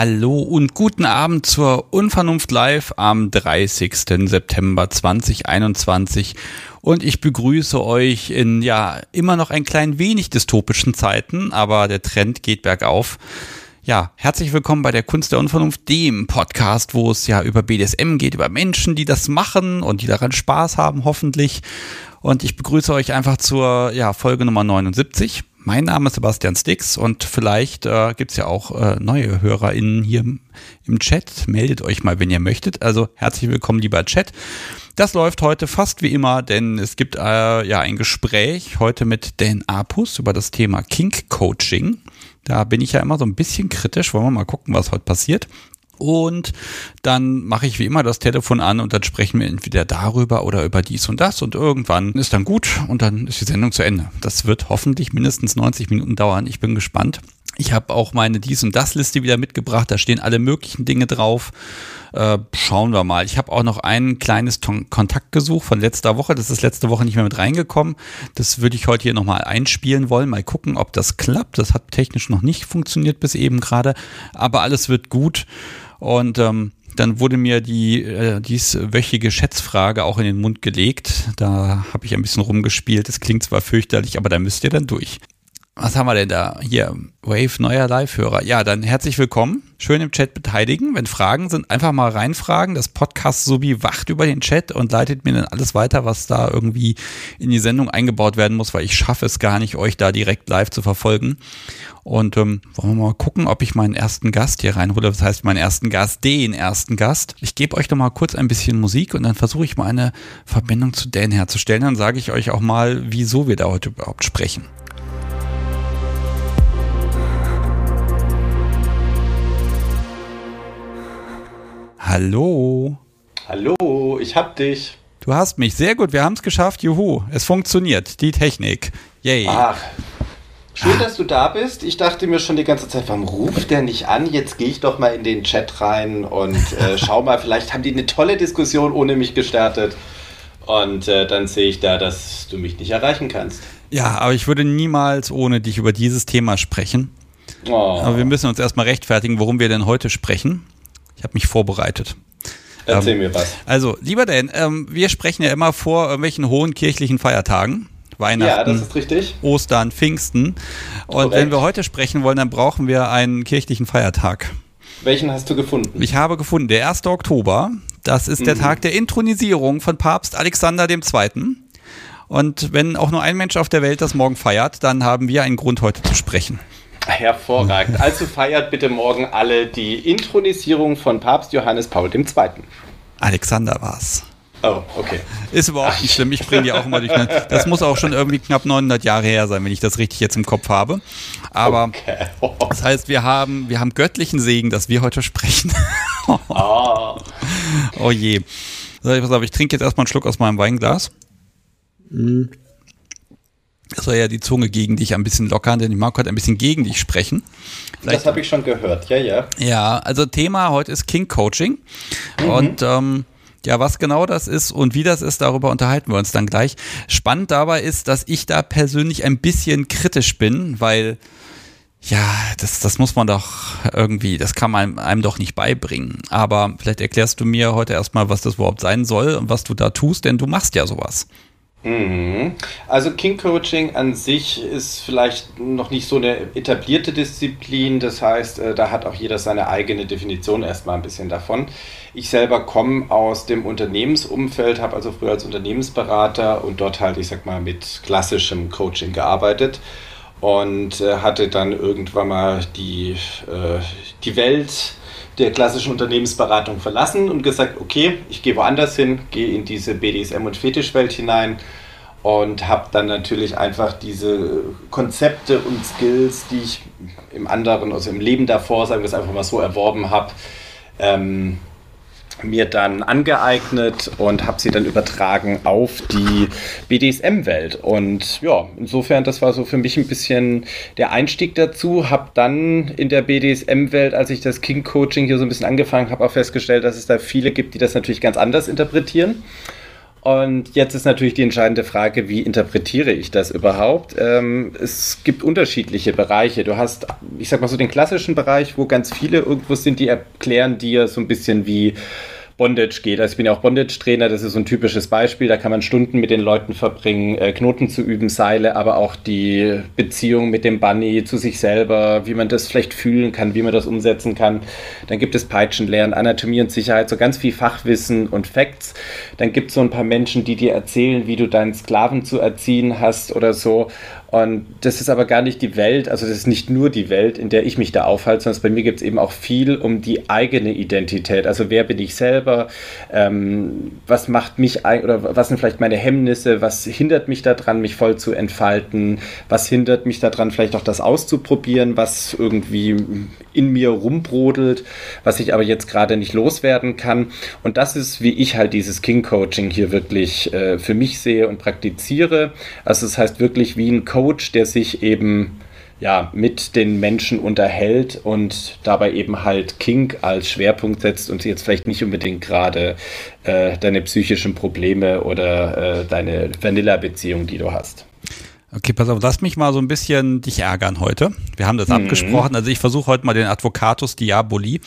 Hallo und guten Abend zur Unvernunft Live am 30. September 2021 und ich begrüße euch in ja immer noch ein klein wenig dystopischen Zeiten, aber der Trend geht bergauf. Ja, herzlich willkommen bei der Kunst der Unvernunft, dem Podcast, wo es ja über BDSM geht, über Menschen, die das machen und die daran Spaß haben, hoffentlich. Und ich begrüße euch einfach zur ja, Folge Nummer 79. Mein Name ist Sebastian Stix und vielleicht äh, gibt es ja auch äh, neue HörerInnen hier im, Chat. Meldet euch mal, wenn ihr möchtet. Also herzlich willkommen, lieber Chat. Das läuft heute fast wie immer, denn es gibt äh, ja ein Gespräch heute mit Dan Apus über das Thema Kink Coaching. Da bin ich ja immer so ein bisschen kritisch. Wollen wir mal gucken, was heute passiert. Und dann mache ich wie immer das Telefon an und dann sprechen wir entweder darüber oder über dies und das und irgendwann ist dann gut und dann ist die Sendung zu Ende. Das wird hoffentlich mindestens 90 Minuten dauern. Ich bin gespannt. Ich habe auch meine dies und das Liste wieder mitgebracht. Da stehen alle möglichen Dinge drauf. Äh, schauen wir mal. Ich habe auch noch ein kleines Ton Kontaktgesuch von letzter Woche. Das ist letzte Woche nicht mehr mit reingekommen. Das würde ich heute hier nochmal einspielen wollen. Mal gucken, ob das klappt. Das hat technisch noch nicht funktioniert bis eben gerade. Aber alles wird gut. Und ähm, dann wurde mir die äh, dieswöchige Schätzfrage auch in den Mund gelegt. Da habe ich ein bisschen rumgespielt. Das klingt zwar fürchterlich, aber da müsst ihr dann durch. Was haben wir denn da? Hier, Wave, neuer Live-Hörer. Ja, dann herzlich willkommen. Schön im Chat beteiligen. Wenn Fragen sind, einfach mal reinfragen. Das Podcast Subi wacht über den Chat und leitet mir dann alles weiter, was da irgendwie in die Sendung eingebaut werden muss, weil ich schaffe es gar nicht, euch da direkt live zu verfolgen. Und ähm, wollen wir mal gucken, ob ich meinen ersten Gast hier reinhole. Das heißt, meinen ersten Gast, den ersten Gast. Ich gebe euch noch mal kurz ein bisschen Musik und dann versuche ich mal eine Verbindung zu Dan herzustellen. Dann sage ich euch auch mal, wieso wir da heute überhaupt sprechen. Hallo. Hallo, ich hab dich. Du hast mich. Sehr gut, wir haben es geschafft. Juhu, es funktioniert. Die Technik. Yay. Ach, schön, ah. dass du da bist. Ich dachte mir schon die ganze Zeit, warum ruft der nicht an? Jetzt gehe ich doch mal in den Chat rein und äh, schau mal, vielleicht haben die eine tolle Diskussion ohne mich gestartet. Und äh, dann sehe ich da, dass du mich nicht erreichen kannst. Ja, aber ich würde niemals ohne dich über dieses Thema sprechen. Oh. Aber wir müssen uns erstmal rechtfertigen, worum wir denn heute sprechen. Ich habe mich vorbereitet. Erzähl ähm, mir was. Also, lieber Dan, ähm, wir sprechen ja immer vor irgendwelchen hohen kirchlichen Feiertagen. Weihnachten, ja. Ostern, Pfingsten. Und Korrekt. wenn wir heute sprechen wollen, dann brauchen wir einen kirchlichen Feiertag. Welchen hast du gefunden? Ich habe gefunden, der 1. Oktober. Das ist mhm. der Tag der Intronisierung von Papst Alexander II. Und wenn auch nur ein Mensch auf der Welt das morgen feiert, dann haben wir einen Grund heute zu sprechen. Hervorragend. Also feiert bitte morgen alle die Intronisierung von Papst Johannes Paul II. Alexander war's. Oh, okay. Ist überhaupt nicht schlimm. Ich bringe die auch immer durch. Das muss auch schon irgendwie knapp 900 Jahre her sein, wenn ich das richtig jetzt im Kopf habe. Aber okay. oh. das heißt, wir haben, wir haben göttlichen Segen, dass wir heute sprechen. oh. oh je. So, pass auf, ich trinke jetzt erstmal einen Schluck aus meinem Weinglas. Mhm. Das soll ja die Zunge gegen dich ein bisschen lockern, denn ich mag heute ein bisschen gegen dich sprechen. Vielleicht, das habe ich schon gehört, ja, ja. Ja, also Thema heute ist King Coaching. Mhm. Und ähm, ja, was genau das ist und wie das ist, darüber unterhalten wir uns dann gleich. Spannend dabei ist, dass ich da persönlich ein bisschen kritisch bin, weil ja, das, das muss man doch irgendwie, das kann man einem doch nicht beibringen. Aber vielleicht erklärst du mir heute erstmal, was das überhaupt sein soll und was du da tust, denn du machst ja sowas. Mhm. Also King Coaching an sich ist vielleicht noch nicht so eine etablierte Disziplin. Das heißt, äh, da hat auch jeder seine eigene Definition erstmal ein bisschen davon. Ich selber komme aus dem Unternehmensumfeld, habe also früher als Unternehmensberater und dort halt, ich sag mal, mit klassischem Coaching gearbeitet und äh, hatte dann irgendwann mal die, äh, die Welt der klassischen Unternehmensberatung verlassen und gesagt, okay, ich gehe woanders hin, gehe in diese BDSM- und Fetischwelt hinein und habe dann natürlich einfach diese Konzepte und Skills, die ich im anderen, also im Leben davor, sagen wir es einfach mal so, erworben habe, ähm, mir dann angeeignet und habe sie dann übertragen auf die BDSM-Welt. Und ja, insofern, das war so für mich ein bisschen der Einstieg dazu. Habe dann in der BDSM-Welt, als ich das King-Coaching hier so ein bisschen angefangen habe, auch festgestellt, dass es da viele gibt, die das natürlich ganz anders interpretieren. Und jetzt ist natürlich die entscheidende Frage, wie interpretiere ich das überhaupt? Ähm, es gibt unterschiedliche Bereiche. Du hast, ich sag mal so, den klassischen Bereich, wo ganz viele irgendwo sind, die erklären dir so ein bisschen wie Bondage geht. Also ich bin ja auch Bondage-Trainer, das ist so ein typisches Beispiel. Da kann man Stunden mit den Leuten verbringen, äh, Knoten zu üben, Seile, aber auch die Beziehung mit dem Bunny zu sich selber, wie man das vielleicht fühlen kann, wie man das umsetzen kann. Dann gibt es Peitschenlernen, Anatomie und Sicherheit, so ganz viel Fachwissen und Facts. Dann gibt es so ein paar Menschen, die dir erzählen, wie du deinen Sklaven zu erziehen hast oder so. Und das ist aber gar nicht die Welt, also das ist nicht nur die Welt, in der ich mich da aufhalte, sondern bei mir gibt es eben auch viel um die eigene Identität. Also wer bin ich selber? Ähm, was macht mich oder was sind vielleicht meine Hemmnisse? Was hindert mich daran, mich voll zu entfalten? Was hindert mich daran, vielleicht auch das auszuprobieren, was irgendwie in mir rumbrodelt, was ich aber jetzt gerade nicht loswerden kann? Und das ist, wie ich halt dieses King Coaching hier wirklich äh, für mich sehe und praktiziere. Also das heißt wirklich wie ein Coach Coach, der sich eben ja, mit den Menschen unterhält und dabei eben halt Kink als Schwerpunkt setzt und jetzt vielleicht nicht unbedingt gerade äh, deine psychischen Probleme oder äh, deine Vanilla-Beziehung, die du hast. Okay, pass auf, lass mich mal so ein bisschen dich ärgern heute. Wir haben das mhm. abgesprochen. Also ich versuche heute mal den Advocatus Diaboli.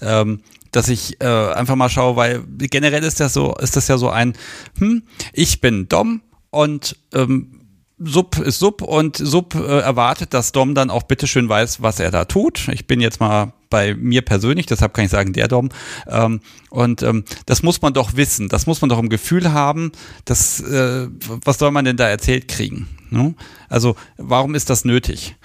Ähm, dass ich äh, einfach mal schaue, weil generell ist das so, ist das ja so ein, hm, ich bin Dom und ähm, Sub ist Sub und Sub äh, erwartet, dass Dom dann auch bitteschön weiß, was er da tut. Ich bin jetzt mal bei mir persönlich, deshalb kann ich sagen, der Dom. Ähm, und ähm, das muss man doch wissen, das muss man doch im Gefühl haben, dass, äh, was soll man denn da erzählt kriegen? Ne? Also warum ist das nötig?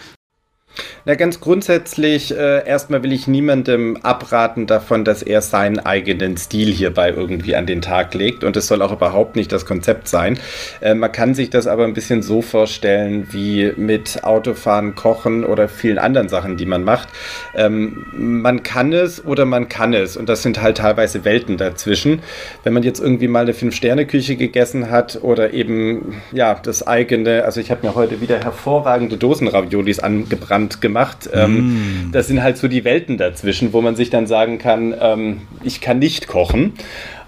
Na, ganz grundsätzlich, äh, erstmal will ich niemandem abraten davon, dass er seinen eigenen Stil hierbei irgendwie an den Tag legt. Und es soll auch überhaupt nicht das Konzept sein. Äh, man kann sich das aber ein bisschen so vorstellen wie mit Autofahren, Kochen oder vielen anderen Sachen, die man macht. Ähm, man kann es oder man kann es. Und das sind halt teilweise Welten dazwischen. Wenn man jetzt irgendwie mal eine Fünf-Sterne-Küche gegessen hat oder eben, ja, das eigene, also ich habe mir heute wieder hervorragende Dosenraviolis angebrannt gemacht gemacht. Ähm, mm. Das sind halt so die Welten dazwischen, wo man sich dann sagen kann, ähm, ich kann nicht kochen.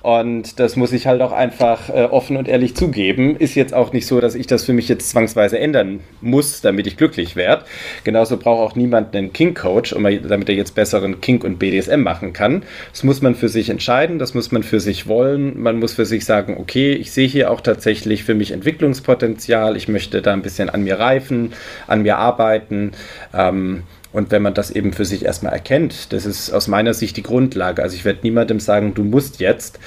Und das muss ich halt auch einfach äh, offen und ehrlich zugeben. Ist jetzt auch nicht so, dass ich das für mich jetzt zwangsweise ändern muss, damit ich glücklich werde. Genauso braucht auch niemand einen King-Coach, um, damit er jetzt besseren Kink und BDSM machen kann. Das muss man für sich entscheiden, das muss man für sich wollen. Man muss für sich sagen, okay, ich sehe hier auch tatsächlich für mich Entwicklungspotenzial. Ich möchte da ein bisschen an mir reifen, an mir arbeiten. Ähm, und wenn man das eben für sich erstmal erkennt, das ist aus meiner Sicht die Grundlage. Also ich werde niemandem sagen, du musst jetzt.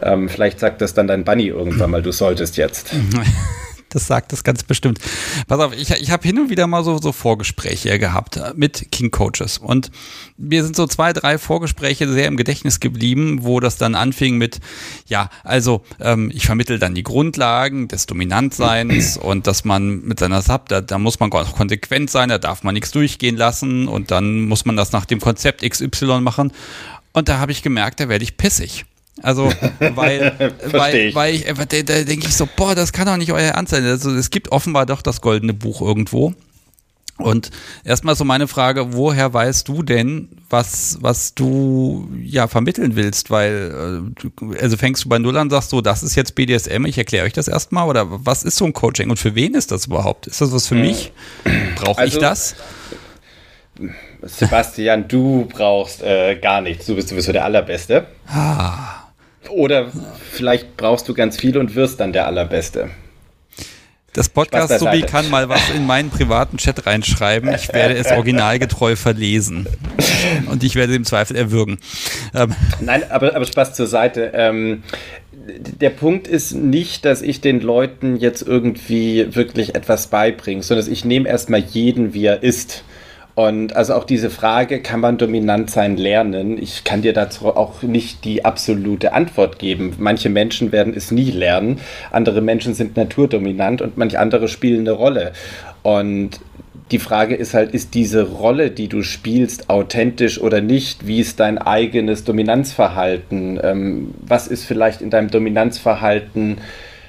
Ähm, vielleicht sagt das dann dein Bunny irgendwann mal, du solltest jetzt. Das sagt das ganz bestimmt. Pass auf, ich, ich habe hin und wieder mal so, so Vorgespräche gehabt mit King Coaches. Und mir sind so zwei, drei Vorgespräche sehr im Gedächtnis geblieben, wo das dann anfing mit, ja, also ähm, ich vermittel dann die Grundlagen des Dominantseins und dass man mit seiner Sub, da, da muss man auch konsequent sein, da darf man nichts durchgehen lassen und dann muss man das nach dem Konzept XY machen. Und da habe ich gemerkt, da werde ich pissig. Also, weil, weil, weil ich, da, da denke ich so, boah, das kann doch nicht euer Ernst sein. Also, es gibt offenbar doch das goldene Buch irgendwo. Und erstmal so meine Frage, woher weißt du denn, was, was du ja vermitteln willst? Weil, äh, also fängst du bei Null an, sagst du, das ist jetzt BDSM, ich erkläre euch das erstmal, oder was ist so ein Coaching und für wen ist das überhaupt? Ist das was für hm. mich? Brauche also, ich das? Sebastian, du brauchst äh, gar nichts. Du bist sowieso der Allerbeste. Ah. Oder vielleicht brauchst du ganz viel und wirst dann der Allerbeste. Das Podcast Subi kann mal was in meinen privaten Chat reinschreiben. Ich werde es originalgetreu verlesen. Und ich werde im Zweifel erwürgen. Ähm. Nein, aber, aber Spaß zur Seite. Ähm, der Punkt ist nicht, dass ich den Leuten jetzt irgendwie wirklich etwas beibringe, sondern ich nehme erstmal jeden, wie er ist. Und also auch diese Frage, kann man dominant sein lernen? Ich kann dir dazu auch nicht die absolute Antwort geben. Manche Menschen werden es nie lernen, andere Menschen sind naturdominant und manche andere spielen eine Rolle. Und die Frage ist halt, ist diese Rolle, die du spielst, authentisch oder nicht? Wie ist dein eigenes Dominanzverhalten? Ähm, was ist vielleicht in deinem Dominanzverhalten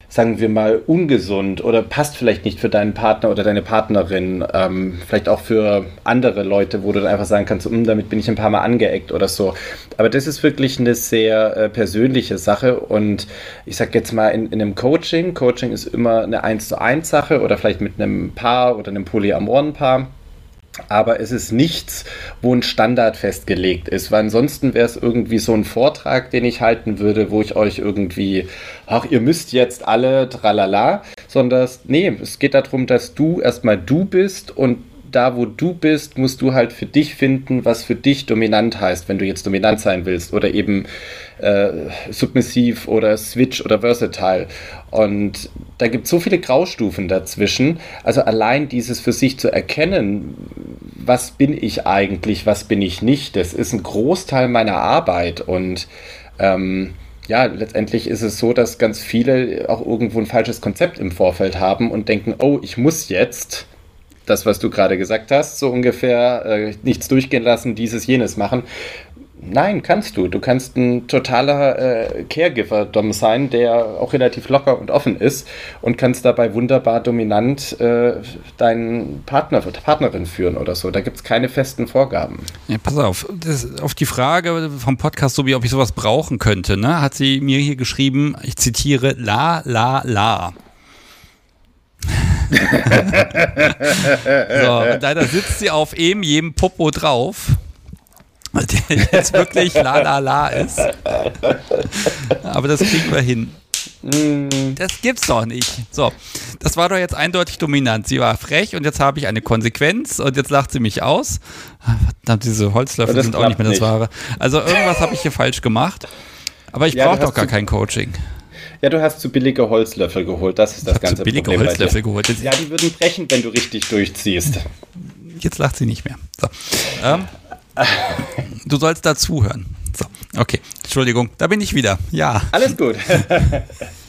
sagen wir mal, ungesund oder passt vielleicht nicht für deinen Partner oder deine Partnerin, ähm, vielleicht auch für andere Leute, wo du dann einfach sagen kannst, hm, damit bin ich ein paar Mal angeeckt oder so. Aber das ist wirklich eine sehr äh, persönliche Sache und ich sag jetzt mal in, in einem Coaching, Coaching ist immer eine 1 zu 1 Sache oder vielleicht mit einem Paar oder einem polyamoren Paar aber es ist nichts, wo ein Standard festgelegt ist, weil ansonsten wäre es irgendwie so ein Vortrag, den ich halten würde, wo ich euch irgendwie, ach, ihr müsst jetzt alle tralala, sondern nee, es geht darum, dass du erstmal du bist und da, wo du bist, musst du halt für dich finden, was für dich dominant heißt, wenn du jetzt dominant sein willst oder eben äh, submissiv oder switch oder versatile. Und da gibt es so viele Graustufen dazwischen. Also allein dieses für sich zu erkennen, was bin ich eigentlich, was bin ich nicht, das ist ein Großteil meiner Arbeit und ähm, ja, letztendlich ist es so, dass ganz viele auch irgendwo ein falsches Konzept im Vorfeld haben und denken, oh, ich muss jetzt das, was du gerade gesagt hast, so ungefähr äh, nichts durchgehen lassen, dieses, jenes machen. Nein, kannst du. Du kannst ein totaler äh, Caregiver-Dom sein, der auch relativ locker und offen ist und kannst dabei wunderbar dominant äh, deinen Partner, Partnerin führen oder so. Da gibt es keine festen Vorgaben. Ja, pass auf, das, auf die Frage vom Podcast, so wie ob ich sowas brauchen könnte, ne, hat sie mir hier geschrieben, ich zitiere, la, la, la. so, und leider sitzt sie auf eben jedem Popo drauf. Der jetzt wirklich la la la ist. Aber das kriegen wir hin. Das gibt's doch nicht. So, das war doch jetzt eindeutig dominant. Sie war frech und jetzt habe ich eine Konsequenz und jetzt lacht sie mich aus. Verdammt, diese Holzlöffel sind auch nicht mehr das Wahre. Also irgendwas habe ich hier falsch gemacht. Aber ich ja, brauche doch gar kein Coaching. Ja, du hast zu billige Holzlöffel geholt. Das ist das ich ganze zu billige Problem Holzlöffel geholt. Ja, die würden brechen, wenn du richtig durchziehst. Jetzt lacht sie nicht mehr. So. Ähm, du sollst dazuhören. So, okay. Entschuldigung, da bin ich wieder. Ja. Alles gut.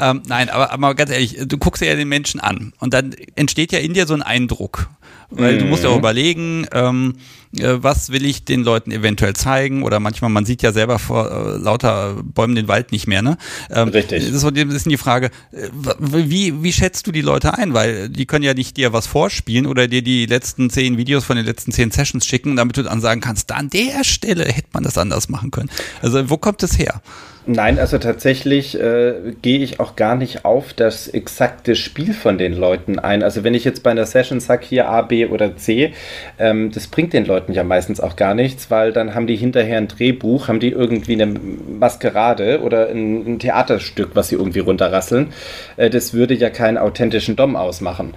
ähm, nein, aber, aber ganz ehrlich, du guckst ja den Menschen an und dann entsteht ja in dir so ein Eindruck. Weil du musst ja auch mhm. überlegen, ähm, äh, was will ich den Leuten eventuell zeigen oder manchmal, man sieht ja selber vor äh, lauter Bäumen den Wald nicht mehr, ne? Ähm, Richtig. Das ist so ein bisschen die Frage, äh, wie, wie schätzt du die Leute ein? Weil die können ja nicht dir was vorspielen oder dir die letzten zehn Videos von den letzten zehn Sessions schicken, damit du dann sagen kannst, an der Stelle hätte man das anders machen können. Also wo kommt es her? Nein, also tatsächlich äh, gehe ich auch gar nicht auf das exakte Spiel von den Leuten ein. Also wenn ich jetzt bei einer Session sage, hier A, B oder C, ähm, das bringt den Leuten ja meistens auch gar nichts, weil dann haben die hinterher ein Drehbuch, haben die irgendwie eine Maskerade oder ein, ein Theaterstück, was sie irgendwie runterrasseln. Äh, das würde ja keinen authentischen Dom ausmachen.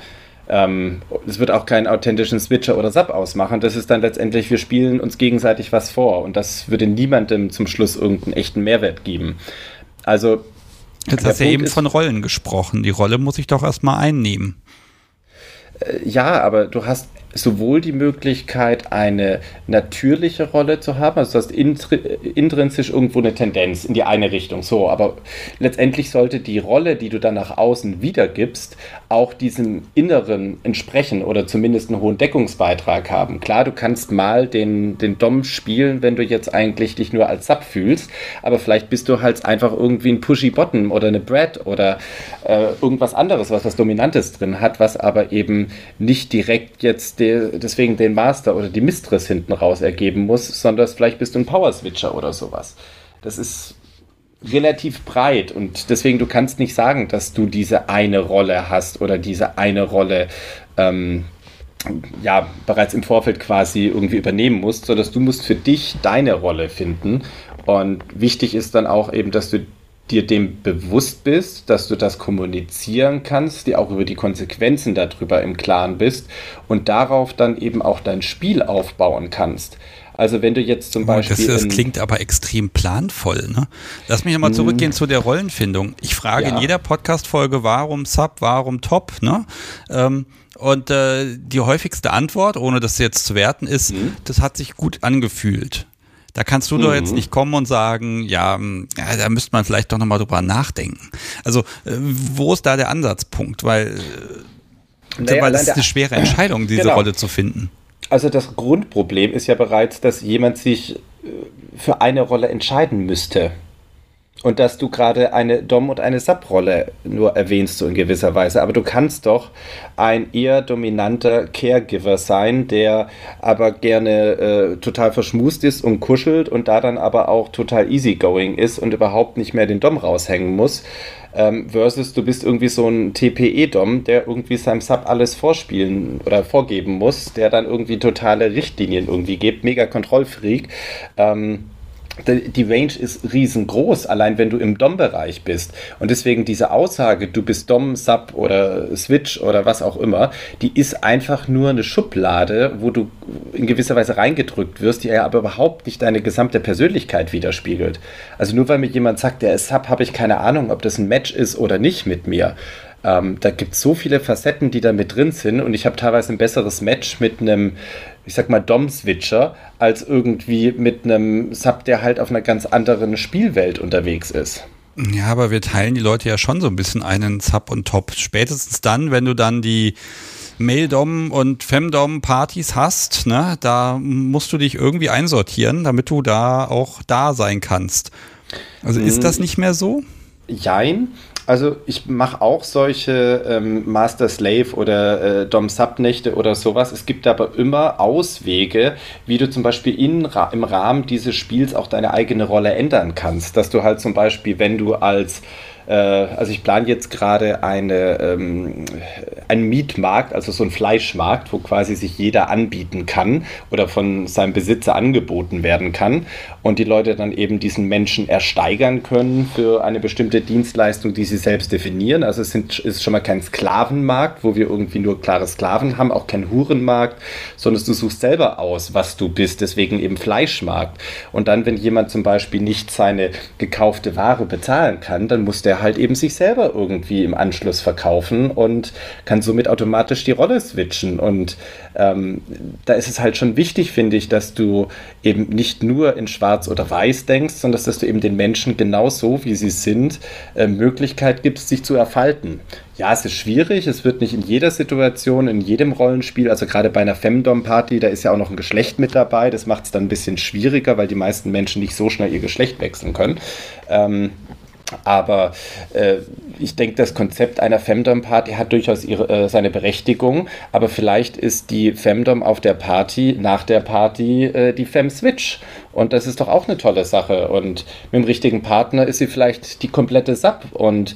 Ähm, es wird auch keinen authentischen Switcher oder Sub ausmachen. Das ist dann letztendlich, wir spielen uns gegenseitig was vor und das würde niemandem zum Schluss irgendeinen echten Mehrwert geben. Also. Jetzt hast du ja eben von Rollen gesprochen. Die Rolle muss ich doch erstmal einnehmen. Äh, ja, aber du hast sowohl die Möglichkeit, eine natürliche Rolle zu haben, also du hast intrinsisch irgendwo eine Tendenz in die eine Richtung, so, aber letztendlich sollte die Rolle, die du dann nach außen wiedergibst, auch diesem Inneren entsprechen oder zumindest einen hohen Deckungsbeitrag haben. Klar, du kannst mal den, den Dom spielen, wenn du jetzt eigentlich dich nur als Sub fühlst, aber vielleicht bist du halt einfach irgendwie ein Pushy Bottom oder eine Brad oder äh, irgendwas anderes, was was Dominantes drin hat, was aber eben nicht direkt jetzt der, deswegen den Master oder die Mistress hinten raus ergeben muss, sondern vielleicht bist du ein Power Switcher oder sowas. Das ist relativ breit und deswegen du kannst nicht sagen, dass du diese eine Rolle hast oder diese eine Rolle ähm, ja bereits im Vorfeld quasi irgendwie übernehmen musst, sondern du musst für dich deine Rolle finden und wichtig ist dann auch eben, dass du dir dem bewusst bist, dass du das kommunizieren kannst, dir auch über die Konsequenzen darüber im Klaren bist und darauf dann eben auch dein Spiel aufbauen kannst. Also wenn du jetzt zum Beispiel. Das, das klingt aber extrem planvoll, ne? Lass mich nochmal zurückgehen zu der Rollenfindung. Ich frage ja. in jeder Podcast-Folge, warum Sub, warum Top, ne? Ähm, und äh, die häufigste Antwort, ohne das jetzt zu werten, ist, mhm. das hat sich gut angefühlt. Da kannst du mhm. doch jetzt mhm. nicht kommen und sagen, ja, ja da müsste man vielleicht doch nochmal drüber nachdenken. Also, äh, wo ist da der Ansatzpunkt? Weil, äh, naja, weil das ist eine schwere Entscheidung, diese genau. Rolle zu finden. Also das Grundproblem ist ja bereits, dass jemand sich äh, für eine Rolle entscheiden müsste. Und dass du gerade eine Dom- und eine Sub-Rolle nur erwähnst, so in gewisser Weise. Aber du kannst doch ein eher dominanter Caregiver sein, der aber gerne äh, total verschmust ist und kuschelt und da dann aber auch total easygoing ist und überhaupt nicht mehr den Dom raushängen muss. Ähm, versus du bist irgendwie so ein TPE-Dom, der irgendwie seinem Sub alles vorspielen oder vorgeben muss, der dann irgendwie totale Richtlinien irgendwie gibt, mega Kontrollfreak. Ähm, die Range ist riesengroß, allein wenn du im DOM-Bereich bist. Und deswegen diese Aussage, du bist DOM, Sub oder Switch oder was auch immer, die ist einfach nur eine Schublade, wo du in gewisser Weise reingedrückt wirst, die aber überhaupt nicht deine gesamte Persönlichkeit widerspiegelt. Also nur weil mir jemand sagt, der ist Sub, habe ich keine Ahnung, ob das ein Match ist oder nicht mit mir. Ähm, da gibt es so viele Facetten, die da mit drin sind und ich habe teilweise ein besseres Match mit einem ich sag mal, Dom-Switcher, als irgendwie mit einem Sub, der halt auf einer ganz anderen Spielwelt unterwegs ist. Ja, aber wir teilen die Leute ja schon so ein bisschen einen Sub und Top. Spätestens dann, wenn du dann die Mail-Dom und Femdom-Partys hast, ne, da musst du dich irgendwie einsortieren, damit du da auch da sein kannst. Also ist das hm. nicht mehr so? Jein. Also ich mache auch solche ähm, Master-Slave oder äh, Dom-Sub-Nächte oder sowas. Es gibt aber immer Auswege, wie du zum Beispiel in, im Rahmen dieses Spiels auch deine eigene Rolle ändern kannst. Dass du halt zum Beispiel, wenn du als also ich plane jetzt gerade eine, ähm, einen Mietmarkt, also so einen Fleischmarkt, wo quasi sich jeder anbieten kann oder von seinem Besitzer angeboten werden kann und die Leute dann eben diesen Menschen ersteigern können für eine bestimmte Dienstleistung, die sie selbst definieren. Also es sind, ist schon mal kein Sklavenmarkt, wo wir irgendwie nur klare Sklaven haben, auch kein Hurenmarkt, sondern du suchst selber aus, was du bist, deswegen eben Fleischmarkt. Und dann, wenn jemand zum Beispiel nicht seine gekaufte Ware bezahlen kann, dann muss der halt eben sich selber irgendwie im Anschluss verkaufen und kann somit automatisch die Rolle switchen. Und ähm, da ist es halt schon wichtig, finde ich, dass du eben nicht nur in Schwarz oder Weiß denkst, sondern dass du eben den Menschen genau so, wie sie sind, äh, Möglichkeit gibst, sich zu erfalten. Ja, es ist schwierig. Es wird nicht in jeder Situation, in jedem Rollenspiel, also gerade bei einer Femdom-Party, da ist ja auch noch ein Geschlecht mit dabei. Das macht es dann ein bisschen schwieriger, weil die meisten Menschen nicht so schnell ihr Geschlecht wechseln können. Ähm, aber äh, ich denke, das Konzept einer Femdom-Party hat durchaus ihre, äh, seine Berechtigung. Aber vielleicht ist die Femdom auf der Party, nach der Party, äh, die Fem-Switch. Und das ist doch auch eine tolle Sache. Und mit dem richtigen Partner ist sie vielleicht die komplette Sub. Und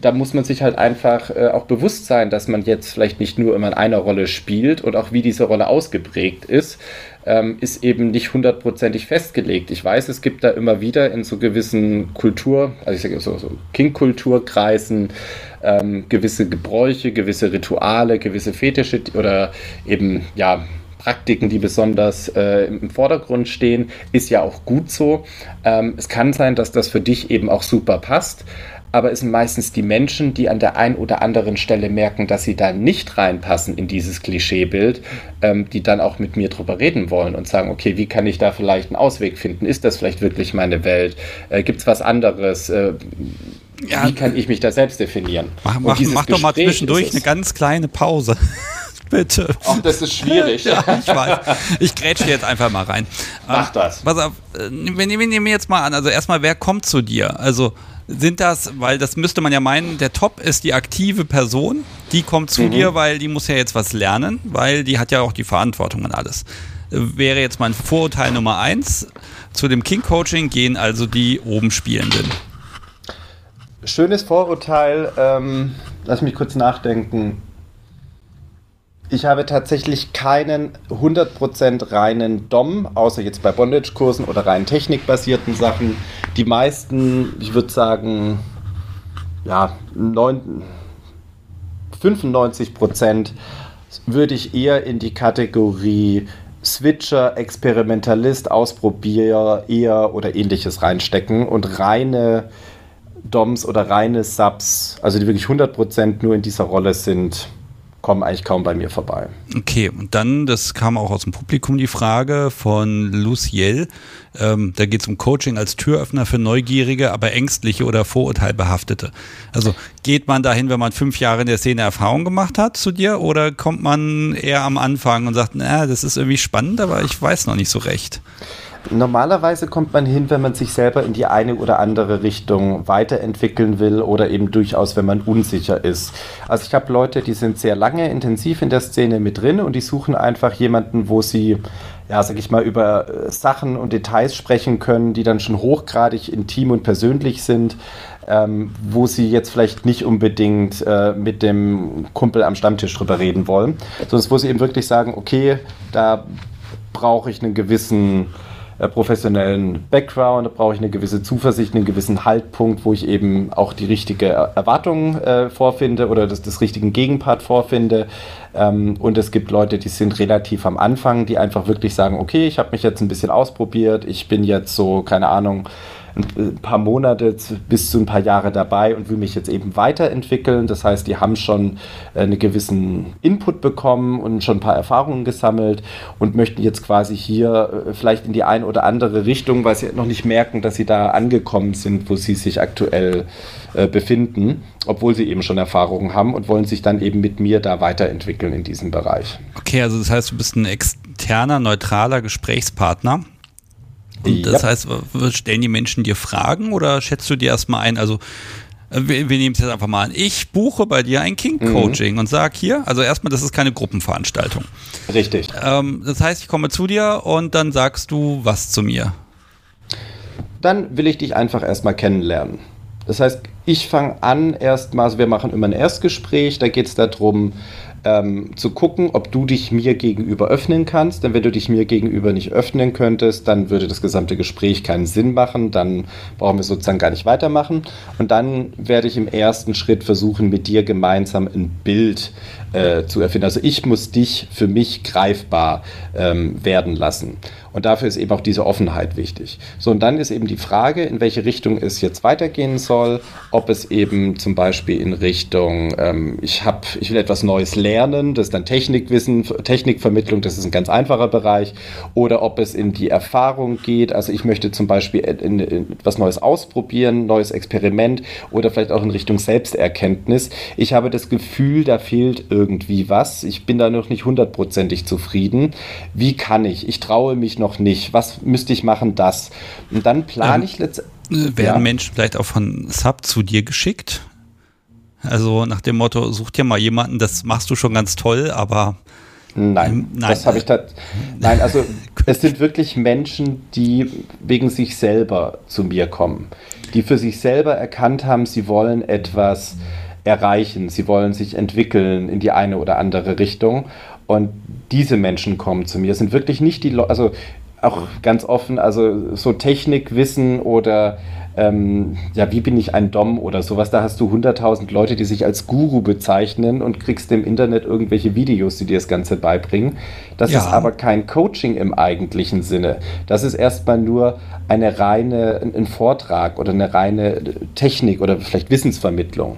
da muss man sich halt einfach äh, auch bewusst sein, dass man jetzt vielleicht nicht nur immer in einer Rolle spielt und auch wie diese Rolle ausgeprägt ist, ähm, ist eben nicht hundertprozentig festgelegt. Ich weiß, es gibt da immer wieder in so gewissen Kultur, also ich sage so, so King-Kulturkreisen, ähm, gewisse Gebräuche, gewisse Rituale, gewisse Fetische oder eben, ja, Praktiken, die besonders äh, im Vordergrund stehen, ist ja auch gut so. Ähm, es kann sein, dass das für dich eben auch super passt, aber es sind meistens die Menschen, die an der einen oder anderen Stelle merken, dass sie da nicht reinpassen in dieses Klischeebild, ähm, die dann auch mit mir drüber reden wollen und sagen, okay, wie kann ich da vielleicht einen Ausweg finden? Ist das vielleicht wirklich meine Welt? Äh, Gibt es was anderes? Äh, ja, wie kann ich mich da selbst definieren? Mach, mach, mach doch mal zwischendurch eine ganz kleine Pause. Bitte. Ach, das ist schwierig. ja, ich weiß. Ich grätsche jetzt einfach mal rein. Mach das. Pass auf, äh, wir nehmen jetzt mal an, also erstmal, wer kommt zu dir? Also sind das, weil das müsste man ja meinen, der Top ist die aktive Person, die kommt zu mhm. dir, weil die muss ja jetzt was lernen, weil die hat ja auch die Verantwortung und alles. Wäre jetzt mein Vorurteil Nummer eins. Zu dem King Coaching gehen also die oben Spielenden. Schönes Vorurteil. Ähm, lass mich kurz nachdenken. Ich habe tatsächlich keinen 100% reinen DOM, außer jetzt bei Bondage-Kursen oder rein technikbasierten Sachen. Die meisten, ich würde sagen, ja, 9, 95% würde ich eher in die Kategorie Switcher, Experimentalist, Ausprobierer eher oder ähnliches reinstecken und reine DOMs oder reine Subs, also die wirklich 100% nur in dieser Rolle sind, kommen eigentlich kaum bei mir vorbei. Okay, und dann, das kam auch aus dem Publikum die Frage von Luciel. Ähm, da geht es um Coaching als Türöffner für Neugierige, aber ängstliche oder vorurteilbehaftete. Also geht man dahin, wenn man fünf Jahre in der Szene Erfahrung gemacht hat zu dir, oder kommt man eher am Anfang und sagt, na, das ist irgendwie spannend, aber ich weiß noch nicht so recht? Normalerweise kommt man hin, wenn man sich selber in die eine oder andere Richtung weiterentwickeln will oder eben durchaus, wenn man unsicher ist. Also ich habe Leute, die sind sehr lange intensiv in der Szene mit drin und die suchen einfach jemanden, wo sie ja, sag ich mal, über äh, Sachen und Details sprechen können, die dann schon hochgradig intim und persönlich sind, ähm, wo sie jetzt vielleicht nicht unbedingt äh, mit dem Kumpel am Stammtisch drüber reden wollen, sondern wo sie eben wirklich sagen, okay, da brauche ich einen gewissen professionellen Background, da brauche ich eine gewisse Zuversicht, einen gewissen Haltpunkt, wo ich eben auch die richtige Erwartung äh, vorfinde oder das, das richtigen Gegenpart vorfinde. Ähm, und es gibt Leute, die sind relativ am Anfang, die einfach wirklich sagen, okay, ich habe mich jetzt ein bisschen ausprobiert, ich bin jetzt so, keine Ahnung, ein paar Monate bis zu ein paar Jahre dabei und will mich jetzt eben weiterentwickeln. Das heißt, die haben schon äh, einen gewissen Input bekommen und schon ein paar Erfahrungen gesammelt und möchten jetzt quasi hier äh, vielleicht in die eine oder andere Richtung, weil sie noch nicht merken, dass sie da angekommen sind, wo sie sich aktuell äh, befinden, obwohl sie eben schon Erfahrungen haben und wollen sich dann eben mit mir da weiterentwickeln in diesem Bereich. Okay, also das heißt, du bist ein externer, neutraler Gesprächspartner und das ja. heißt, stellen die Menschen dir Fragen oder schätzt du dir erstmal ein, also äh, wir, wir nehmen es jetzt einfach mal an. Ich buche bei dir ein King-Coaching mhm. und sage hier, also erstmal, das ist keine Gruppenveranstaltung. Richtig. Ähm, das heißt, ich komme zu dir und dann sagst du was zu mir. Dann will ich dich einfach erstmal kennenlernen. Das heißt, ich fange an erstmal, also wir machen immer ein Erstgespräch, da geht es darum, ähm, zu gucken, ob du dich mir gegenüber öffnen kannst. Denn wenn du dich mir gegenüber nicht öffnen könntest, dann würde das gesamte Gespräch keinen Sinn machen. Dann brauchen wir sozusagen gar nicht weitermachen. Und dann werde ich im ersten Schritt versuchen, mit dir gemeinsam ein Bild äh, zu erfinden. Also ich muss dich für mich greifbar ähm, werden lassen. Und dafür ist eben auch diese Offenheit wichtig. So, und dann ist eben die Frage, in welche Richtung es jetzt weitergehen soll, ob es eben zum Beispiel in Richtung, ähm, ich, hab, ich will etwas Neues lernen, das ist dann Technikwissen, Technikvermittlung, das ist ein ganz einfacher Bereich, oder ob es in die Erfahrung geht, also ich möchte zum Beispiel in, in etwas Neues ausprobieren, neues Experiment oder vielleicht auch in Richtung Selbsterkenntnis. Ich habe das Gefühl, da fehlt irgendwie was. Ich bin da noch nicht hundertprozentig zufrieden. Wie kann ich? Ich traue mich noch nicht. Was müsste ich machen? Das. Und dann plane ähm, ich letztendlich. Äh, werden ja. Menschen vielleicht auch von Sub zu dir geschickt? Also nach dem Motto, such dir mal jemanden, das machst du schon ganz toll, aber. Nein, ähm, nein. das habe ich da. Nein, also es sind wirklich Menschen, die wegen sich selber zu mir kommen, die für sich selber erkannt haben, sie wollen etwas erreichen, sie wollen sich entwickeln in die eine oder andere Richtung und diese Menschen kommen zu mir. Es sind wirklich nicht die Leute, also auch ganz offen, also so Technikwissen oder ähm, ja, wie bin ich ein Dom oder sowas, da hast du 100.000 Leute, die sich als Guru bezeichnen und kriegst im Internet irgendwelche Videos, die dir das Ganze beibringen. Das ja. ist aber kein Coaching im eigentlichen Sinne. Das ist erstmal nur eine reine, ein Vortrag oder eine reine Technik oder vielleicht Wissensvermittlung.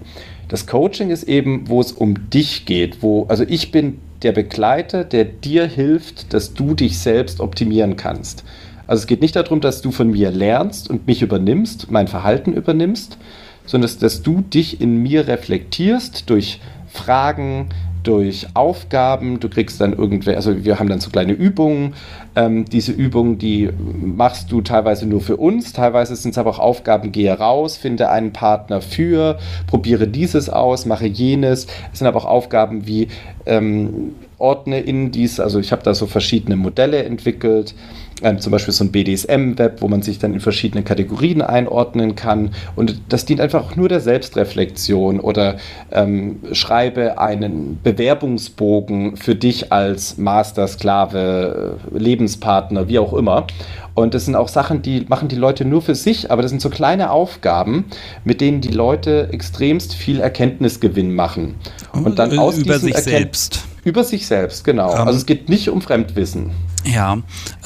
Das Coaching ist eben, wo es um dich geht, wo, also ich bin der Begleiter, der dir hilft, dass du dich selbst optimieren kannst. Also es geht nicht darum, dass du von mir lernst und mich übernimmst, mein Verhalten übernimmst, sondern dass du dich in mir reflektierst durch Fragen, durch Aufgaben. Du kriegst dann irgendwelche, also wir haben dann so kleine Übungen. Ähm, diese Übungen, die machst du teilweise nur für uns, teilweise sind es aber auch Aufgaben, gehe raus, finde einen Partner für, probiere dieses aus, mache jenes. Es sind aber auch Aufgaben wie ähm, ordne in dies, also ich habe da so verschiedene Modelle entwickelt ähm, zum Beispiel so ein BDSM-Web, wo man sich dann in verschiedene Kategorien einordnen kann. Und das dient einfach nur der Selbstreflexion oder ähm, schreibe einen Bewerbungsbogen für dich als Master, Sklave, Lebenspartner, wie auch immer. Und das sind auch Sachen, die machen die Leute nur für sich, aber das sind so kleine Aufgaben, mit denen die Leute extremst viel Erkenntnisgewinn machen. Und dann aus über sich Erkennt selbst. Über sich selbst, genau. Ähm, also es geht nicht um Fremdwissen. Ja,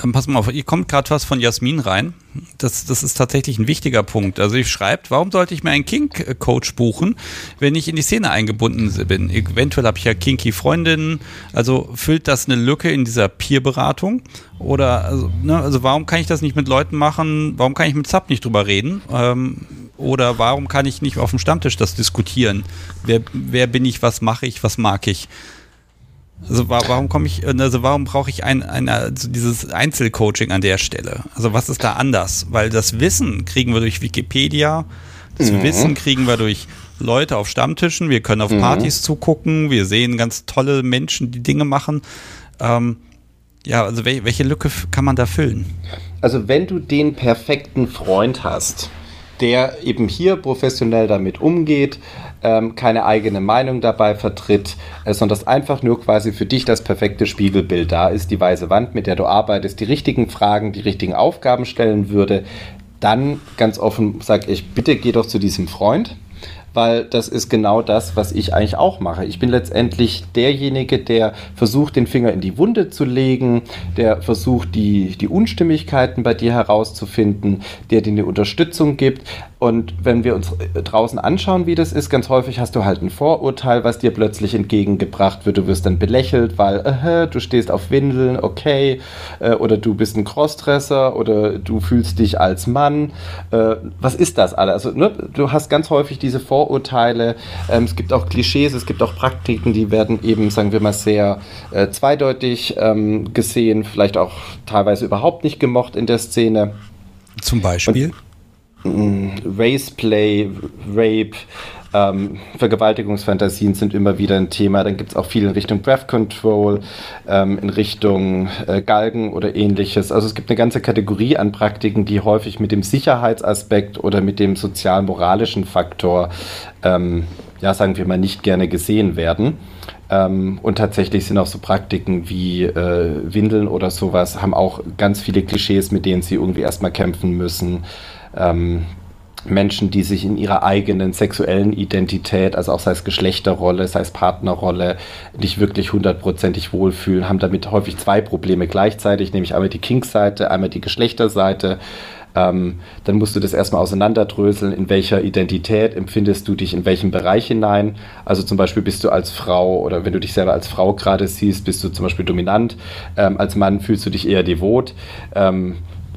ähm, pass mal auf, ihr kommt gerade was von Jasmin rein. Das, das ist tatsächlich ein wichtiger Punkt. Also ich schreibt, warum sollte ich mir einen Kink-Coach buchen, wenn ich in die Szene eingebunden bin? Eventuell habe ich ja kinky Freundinnen. Also füllt das eine Lücke in dieser Peer-Beratung? Oder also, ne, also warum kann ich das nicht mit Leuten machen? Warum kann ich mit Sub nicht drüber reden? Ähm, oder warum kann ich nicht auf dem Stammtisch das diskutieren? Wer, wer bin ich, was mache ich, was mag ich? Also warum komme ich, also warum brauche ich ein, ein also dieses Einzelcoaching an der Stelle? Also was ist da anders? Weil das Wissen kriegen wir durch Wikipedia, das mhm. Wissen kriegen wir durch Leute auf Stammtischen, wir können auf mhm. Partys zugucken, wir sehen ganz tolle Menschen, die Dinge machen. Ähm, ja, also welche Lücke kann man da füllen? Also wenn du den perfekten Freund hast, der eben hier professionell damit umgeht, ähm, keine eigene Meinung dabei vertritt, äh, sondern dass einfach nur quasi für dich das perfekte Spiegelbild da ist, die weiße Wand, mit der du arbeitest, die richtigen Fragen, die richtigen Aufgaben stellen würde, dann ganz offen sage ich, bitte geh doch zu diesem Freund weil das ist genau das, was ich eigentlich auch mache. Ich bin letztendlich derjenige, der versucht, den Finger in die Wunde zu legen, der versucht, die, die Unstimmigkeiten bei dir herauszufinden, der dir eine Unterstützung gibt. Und wenn wir uns draußen anschauen, wie das ist, ganz häufig hast du halt ein Vorurteil, was dir plötzlich entgegengebracht wird. Du wirst dann belächelt, weil äh, du stehst auf Windeln, okay, äh, oder du bist ein Crossdresser oder du fühlst dich als Mann. Äh, was ist das alles? Also, ne, du hast ganz häufig diese Vorurteile Vorurteile. Ähm, es gibt auch Klischees, es gibt auch Praktiken, die werden eben, sagen wir mal, sehr äh, zweideutig ähm, gesehen, vielleicht auch teilweise überhaupt nicht gemocht in der Szene. Zum Beispiel? Und, Raceplay, Rape, ähm, Vergewaltigungsfantasien sind immer wieder ein Thema. Dann gibt es auch viel in Richtung Breath Control, ähm, in Richtung äh, Galgen oder ähnliches. Also es gibt eine ganze Kategorie an Praktiken, die häufig mit dem Sicherheitsaspekt oder mit dem sozial-moralischen Faktor, ähm, ja, sagen wir mal, nicht gerne gesehen werden. Ähm, und tatsächlich sind auch so Praktiken wie äh, Windeln oder sowas, haben auch ganz viele Klischees, mit denen sie irgendwie erstmal kämpfen müssen. Ähm, Menschen, die sich in ihrer eigenen sexuellen Identität, also auch sei es Geschlechterrolle, sei es Partnerrolle, nicht wirklich hundertprozentig wohlfühlen, haben damit häufig zwei Probleme gleichzeitig, nämlich einmal die Kink-Seite, einmal die Geschlechterseite. Ähm, dann musst du das erstmal auseinanderdröseln, in welcher Identität empfindest du dich in welchem Bereich hinein. Also zum Beispiel bist du als Frau oder wenn du dich selber als Frau gerade siehst, bist du zum Beispiel dominant. Ähm, als Mann fühlst du dich eher devot. Ähm,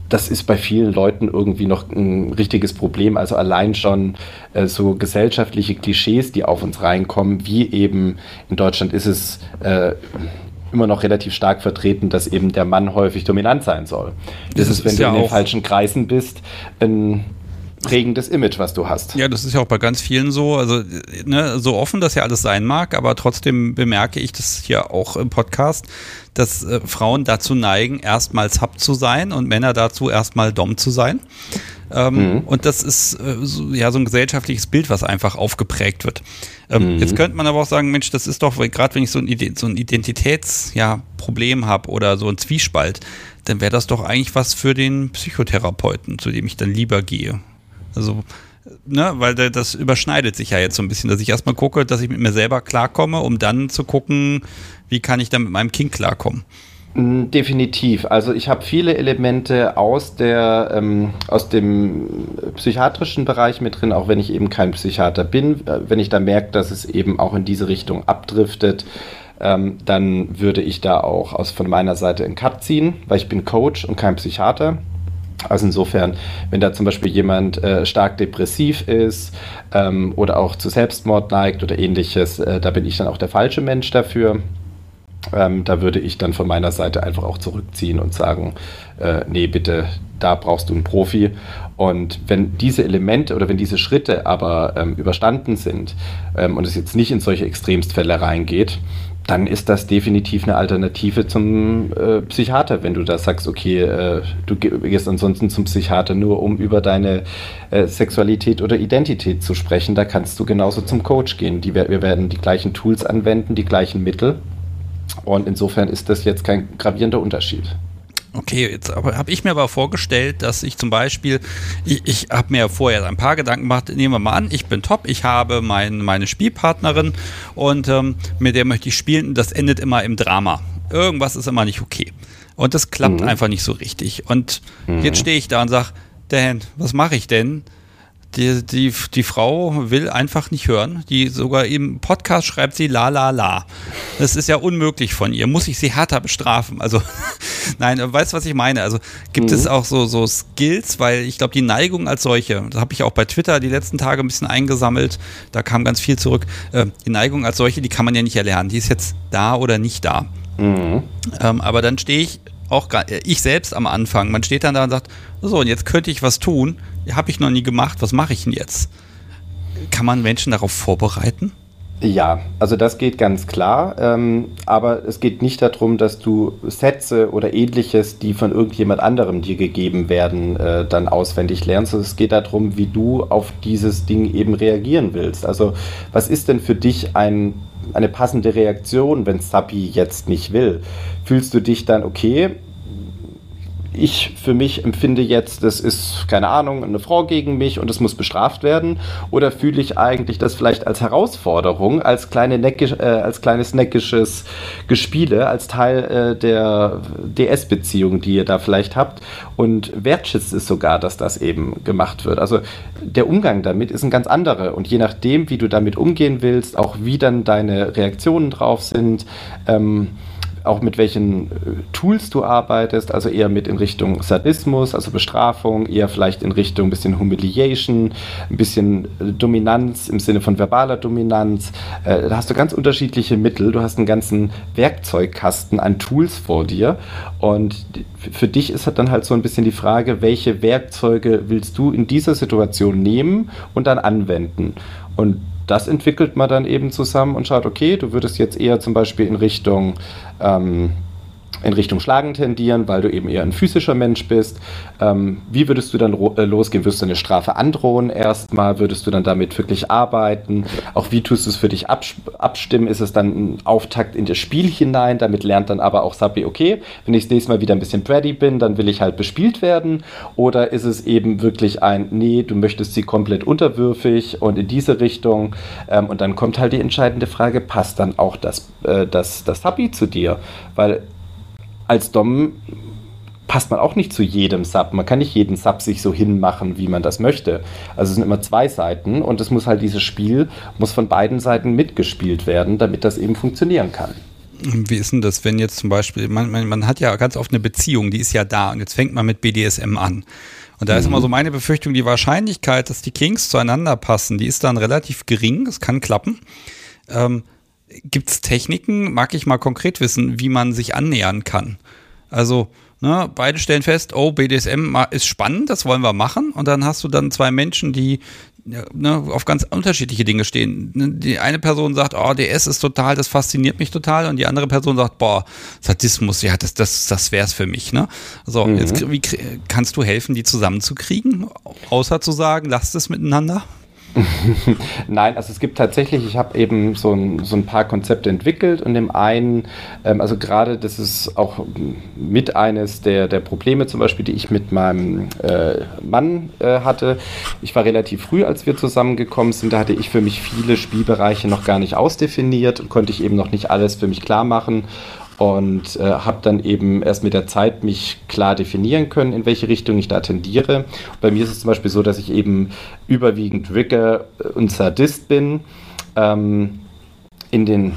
das ist bei vielen Leuten irgendwie noch ein richtiges Problem. Also allein schon äh, so gesellschaftliche Klischees, die auf uns reinkommen, wie eben in Deutschland ist es äh, immer noch relativ stark vertreten, dass eben der Mann häufig dominant sein soll. Das, das ist, wenn ist du ja in den falschen Kreisen bist, ein prägendes Image, was du hast. Ja, das ist ja auch bei ganz vielen so. Also, ne, so offen das ja alles sein mag, aber trotzdem bemerke ich das hier auch im Podcast, dass äh, Frauen dazu neigen, erstmal Sub zu sein und Männer dazu erstmal Dom zu sein. Ähm, mhm. Und das ist äh, so, ja so ein gesellschaftliches Bild, was einfach aufgeprägt wird. Ähm, mhm. Jetzt könnte man aber auch sagen, Mensch, das ist doch, gerade wenn ich so ein, so ein Identitätsproblem ja, habe oder so ein Zwiespalt, dann wäre das doch eigentlich was für den Psychotherapeuten, zu dem ich dann lieber gehe. Also, ne, weil das überschneidet sich ja jetzt so ein bisschen, dass ich erstmal gucke, dass ich mit mir selber klarkomme, um dann zu gucken, wie kann ich dann mit meinem Kind klarkommen. Mm, definitiv. Also ich habe viele Elemente aus, der, ähm, aus dem psychiatrischen Bereich mit drin, auch wenn ich eben kein Psychiater bin. Äh, wenn ich da merke, dass es eben auch in diese Richtung abdriftet, ähm, dann würde ich da auch aus, von meiner Seite einen Cut ziehen, weil ich bin Coach und kein Psychiater. Also insofern, wenn da zum Beispiel jemand äh, stark depressiv ist ähm, oder auch zu Selbstmord neigt oder ähnliches, äh, da bin ich dann auch der falsche Mensch dafür. Ähm, da würde ich dann von meiner Seite einfach auch zurückziehen und sagen, äh, nee, bitte, da brauchst du einen Profi. Und wenn diese Elemente oder wenn diese Schritte aber ähm, überstanden sind ähm, und es jetzt nicht in solche Extremstfälle reingeht, dann ist das definitiv eine Alternative zum äh, Psychiater, wenn du da sagst, okay, äh, du gehst ansonsten zum Psychiater nur, um über deine äh, Sexualität oder Identität zu sprechen. Da kannst du genauso zum Coach gehen. Die, wir werden die gleichen Tools anwenden, die gleichen Mittel. Und insofern ist das jetzt kein gravierender Unterschied. Okay, jetzt habe ich mir aber vorgestellt, dass ich zum Beispiel, ich, ich habe mir vorher ein paar Gedanken gemacht, nehmen wir mal an, ich bin top, ich habe mein, meine Spielpartnerin und ähm, mit der möchte ich spielen, das endet immer im Drama. Irgendwas ist immer nicht okay. Und das klappt mhm. einfach nicht so richtig. Und mhm. jetzt stehe ich da und sage, Dan, was mache ich denn? Die, die, die Frau will einfach nicht hören. Die sogar im Podcast schreibt sie la la la. Das ist ja unmöglich von ihr. Muss ich sie härter bestrafen? Also, nein, weißt du, was ich meine? Also gibt mhm. es auch so, so Skills, weil ich glaube, die Neigung als solche, das habe ich auch bei Twitter die letzten Tage ein bisschen eingesammelt, da kam ganz viel zurück. Äh, die Neigung als solche, die kann man ja nicht erlernen. Die ist jetzt da oder nicht da. Mhm. Ähm, aber dann stehe ich auch äh, ich selbst am Anfang, man steht dann da und sagt, so, und jetzt könnte ich was tun, habe ich noch nie gemacht, was mache ich denn jetzt? Kann man Menschen darauf vorbereiten? Ja, also das geht ganz klar, ähm, aber es geht nicht darum, dass du Sätze oder ähnliches, die von irgendjemand anderem dir gegeben werden, äh, dann auswendig lernst. Es geht darum, wie du auf dieses Ding eben reagieren willst. Also was ist denn für dich ein, eine passende Reaktion, wenn Sapi jetzt nicht will? Fühlst du dich dann okay? Ich für mich empfinde jetzt, das ist, keine Ahnung, eine Frau gegen mich und es muss bestraft werden? Oder fühle ich eigentlich das vielleicht als Herausforderung, als, kleine neckisch, äh, als kleines neckisches Gespiele, als Teil äh, der DS-Beziehung, die ihr da vielleicht habt? Und wertschätzt es sogar, dass das eben gemacht wird. Also der Umgang damit ist ein ganz anderer. Und je nachdem, wie du damit umgehen willst, auch wie dann deine Reaktionen drauf sind, ähm, auch mit welchen äh, Tools du arbeitest, also eher mit in Richtung Sadismus, also Bestrafung, eher vielleicht in Richtung ein bisschen Humiliation, ein bisschen äh, Dominanz im Sinne von verbaler Dominanz. Äh, da hast du ganz unterschiedliche Mittel. Du hast einen ganzen Werkzeugkasten an Tools vor dir und für dich ist dann halt so ein bisschen die Frage, welche Werkzeuge willst du in dieser Situation nehmen und dann anwenden? Und das entwickelt man dann eben zusammen und schaut, okay, du würdest jetzt eher zum Beispiel in Richtung ähm, in Richtung Schlagen tendieren, weil du eben eher ein physischer Mensch bist. Ähm, wie würdest du dann äh, losgehen? Würdest du eine Strafe androhen erstmal? Würdest du dann damit wirklich arbeiten? Auch wie tust du es für dich abstimmen? Ist es dann ein Auftakt in das Spiel hinein? Damit lernt dann aber auch Sabi, okay, wenn ich das nächste Mal wieder ein bisschen bratty bin, dann will ich halt bespielt werden. Oder ist es eben wirklich ein, nee, du möchtest sie komplett unterwürfig und in diese Richtung? Ähm, und dann kommt halt die entscheidende Frage, passt dann auch das, äh, das, das Sabi zu dir? Weil als Dom passt man auch nicht zu jedem Sub. Man kann nicht jeden Sub sich so hinmachen, wie man das möchte. Also es sind immer zwei Seiten und es muss halt dieses Spiel muss von beiden Seiten mitgespielt werden, damit das eben funktionieren kann. Wie ist denn das, wenn jetzt zum Beispiel, man, man, man hat ja ganz oft eine Beziehung, die ist ja da und jetzt fängt man mit BDSM an. Und da mhm. ist immer so meine Befürchtung, die Wahrscheinlichkeit, dass die Kings zueinander passen, die ist dann relativ gering, das kann klappen. Ähm, Gibt es Techniken, mag ich mal konkret wissen, wie man sich annähern kann? Also, ne, beide stellen fest, oh, BDSM ist spannend, das wollen wir machen. Und dann hast du dann zwei Menschen, die ne, auf ganz unterschiedliche Dinge stehen. Ne, die eine Person sagt, oh, DS ist total, das fasziniert mich total. Und die andere Person sagt, boah, Sadismus, ja, das, das, das wär's für mich. Ne? So, mhm. jetzt wie, kannst du helfen, die zusammenzukriegen? Außer zu sagen, lasst es miteinander? Nein, also es gibt tatsächlich, ich habe eben so ein, so ein paar Konzepte entwickelt und dem einen, ähm, also gerade das ist auch mit eines der, der Probleme zum Beispiel, die ich mit meinem äh, Mann äh, hatte. Ich war relativ früh, als wir zusammengekommen sind, da hatte ich für mich viele Spielbereiche noch gar nicht ausdefiniert und konnte ich eben noch nicht alles für mich klar machen und äh, habe dann eben erst mit der Zeit mich klar definieren können, in welche Richtung ich da tendiere. Bei mir ist es zum Beispiel so, dass ich eben überwiegend Rigger und Sadist bin. Ähm, in den,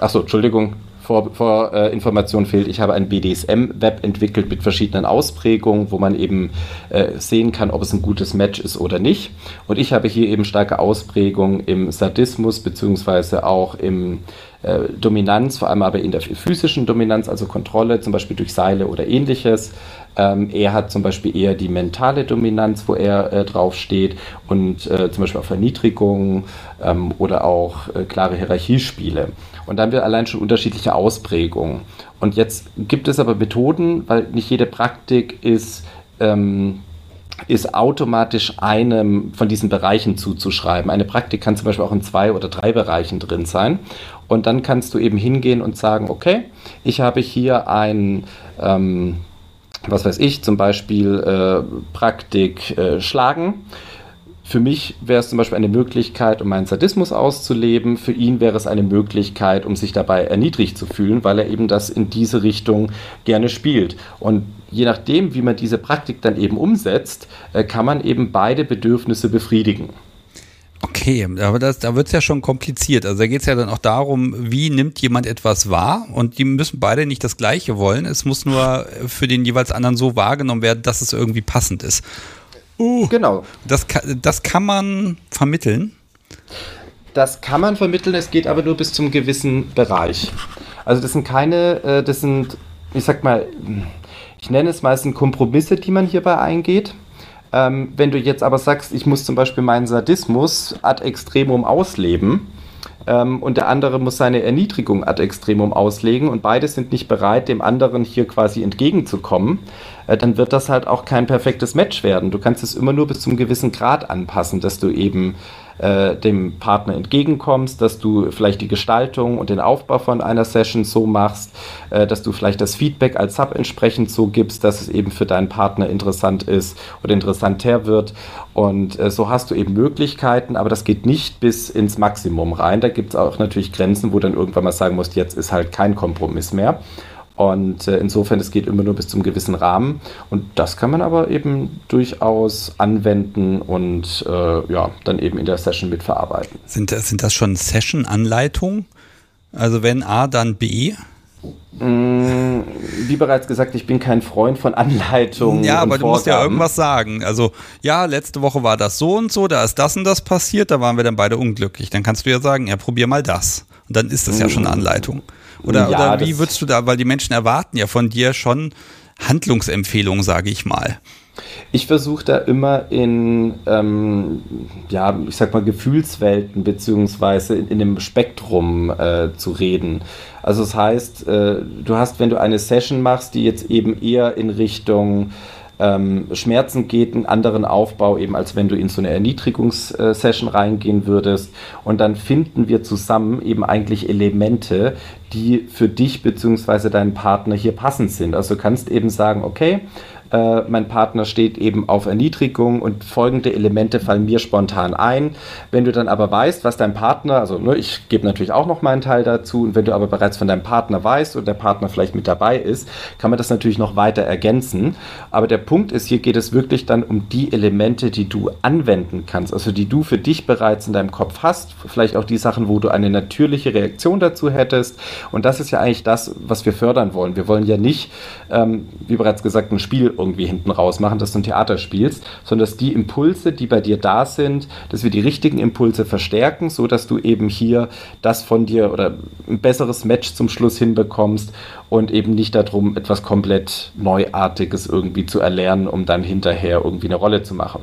achso, Entschuldigung, vor, vor äh, Information fehlt. Ich habe ein BDSM-Web entwickelt mit verschiedenen Ausprägungen, wo man eben äh, sehen kann, ob es ein gutes Match ist oder nicht. Und ich habe hier eben starke Ausprägungen im Sadismus beziehungsweise auch im äh, Dominanz, vor allem aber in der physischen Dominanz, also Kontrolle, zum Beispiel durch Seile oder ähnliches. Ähm, er hat zum Beispiel eher die mentale Dominanz, wo er äh, drauf steht und äh, zum Beispiel auf Verniedrigung ähm, oder auch äh, klare Hierarchiespiele. Und dann haben wir allein schon unterschiedliche Ausprägungen. Und jetzt gibt es aber Methoden, weil nicht jede Praktik ist, ähm, ist automatisch einem von diesen Bereichen zuzuschreiben. Eine Praktik kann zum Beispiel auch in zwei oder drei Bereichen drin sein. Und dann kannst du eben hingehen und sagen, okay, ich habe hier ein, ähm, was weiß ich, zum Beispiel äh, Praktik äh, Schlagen für mich wäre es zum Beispiel eine Möglichkeit, um meinen Sadismus auszuleben. Für ihn wäre es eine Möglichkeit, um sich dabei erniedrigt zu fühlen, weil er eben das in diese Richtung gerne spielt. Und je nachdem, wie man diese Praktik dann eben umsetzt, äh, kann man eben beide Bedürfnisse befriedigen. Okay, aber das, da wird es ja schon kompliziert. Also da geht es ja dann auch darum, wie nimmt jemand etwas wahr und die müssen beide nicht das Gleiche wollen. Es muss nur für den jeweils anderen so wahrgenommen werden, dass es irgendwie passend ist. Uh, genau. Das, das kann man vermitteln? Das kann man vermitteln, es geht aber nur bis zum gewissen Bereich. Also das sind keine, äh, das sind, ich sag mal, ich nenne es meistens Kompromisse, die man hierbei eingeht. Ähm, wenn du jetzt aber sagst, ich muss zum Beispiel meinen Sadismus ad extremum ausleben ähm, und der andere muss seine Erniedrigung ad extremum auslegen und beide sind nicht bereit, dem anderen hier quasi entgegenzukommen, dann wird das halt auch kein perfektes Match werden. Du kannst es immer nur bis zum gewissen Grad anpassen, dass du eben äh, dem Partner entgegenkommst, dass du vielleicht die Gestaltung und den Aufbau von einer Session so machst, äh, dass du vielleicht das Feedback als Sub entsprechend so gibst, dass es eben für deinen Partner interessant ist oder interessanter wird. Und äh, so hast du eben Möglichkeiten, aber das geht nicht bis ins Maximum rein. Da gibt es auch natürlich Grenzen, wo dann irgendwann mal sagen musst, jetzt ist halt kein Kompromiss mehr. Und äh, insofern, es geht immer nur bis zum gewissen Rahmen. Und das kann man aber eben durchaus anwenden und äh, ja, dann eben in der Session mitverarbeiten. Sind, sind das schon Session-Anleitungen? Also wenn A, dann B? Mm, wie bereits gesagt, ich bin kein Freund von Anleitungen. Ja, aber du Vorgaben. musst ja irgendwas sagen. Also, ja, letzte Woche war das so und so, da ist das und das passiert, da waren wir dann beide unglücklich. Dann kannst du ja sagen, ja, probier mal das. Und dann ist das ja schon eine Anleitung. Oder, ja, oder wie würdest du da, weil die Menschen erwarten ja von dir schon Handlungsempfehlungen, sage ich mal. Ich versuche da immer in, ähm, ja, ich sag mal, Gefühlswelten beziehungsweise in, in dem Spektrum äh, zu reden. Also das heißt, äh, du hast, wenn du eine Session machst, die jetzt eben eher in Richtung ähm, Schmerzen geht, einen anderen Aufbau, eben als wenn du in so eine Erniedrigungssession reingehen würdest. Und dann finden wir zusammen eben eigentlich Elemente, die für dich bzw. deinen Partner hier passend sind. Also du kannst eben sagen, okay, äh, mein Partner steht eben auf Erniedrigung und folgende Elemente fallen mir spontan ein. Wenn du dann aber weißt, was dein Partner, also ne, ich gebe natürlich auch noch meinen Teil dazu, und wenn du aber bereits von deinem Partner weißt und der Partner vielleicht mit dabei ist, kann man das natürlich noch weiter ergänzen. Aber der Punkt ist, hier geht es wirklich dann um die Elemente, die du anwenden kannst, also die du für dich bereits in deinem Kopf hast, vielleicht auch die Sachen, wo du eine natürliche Reaktion dazu hättest. Und das ist ja eigentlich das, was wir fördern wollen. Wir wollen ja nicht, ähm, wie bereits gesagt, ein Spiel irgendwie hinten raus machen, dass du ein Theater spielst, sondern dass die Impulse, die bei dir da sind, dass wir die richtigen Impulse verstärken, so dass du eben hier das von dir oder ein besseres Match zum Schluss hinbekommst und eben nicht darum, etwas komplett Neuartiges irgendwie zu erlernen, um dann hinterher irgendwie eine Rolle zu machen.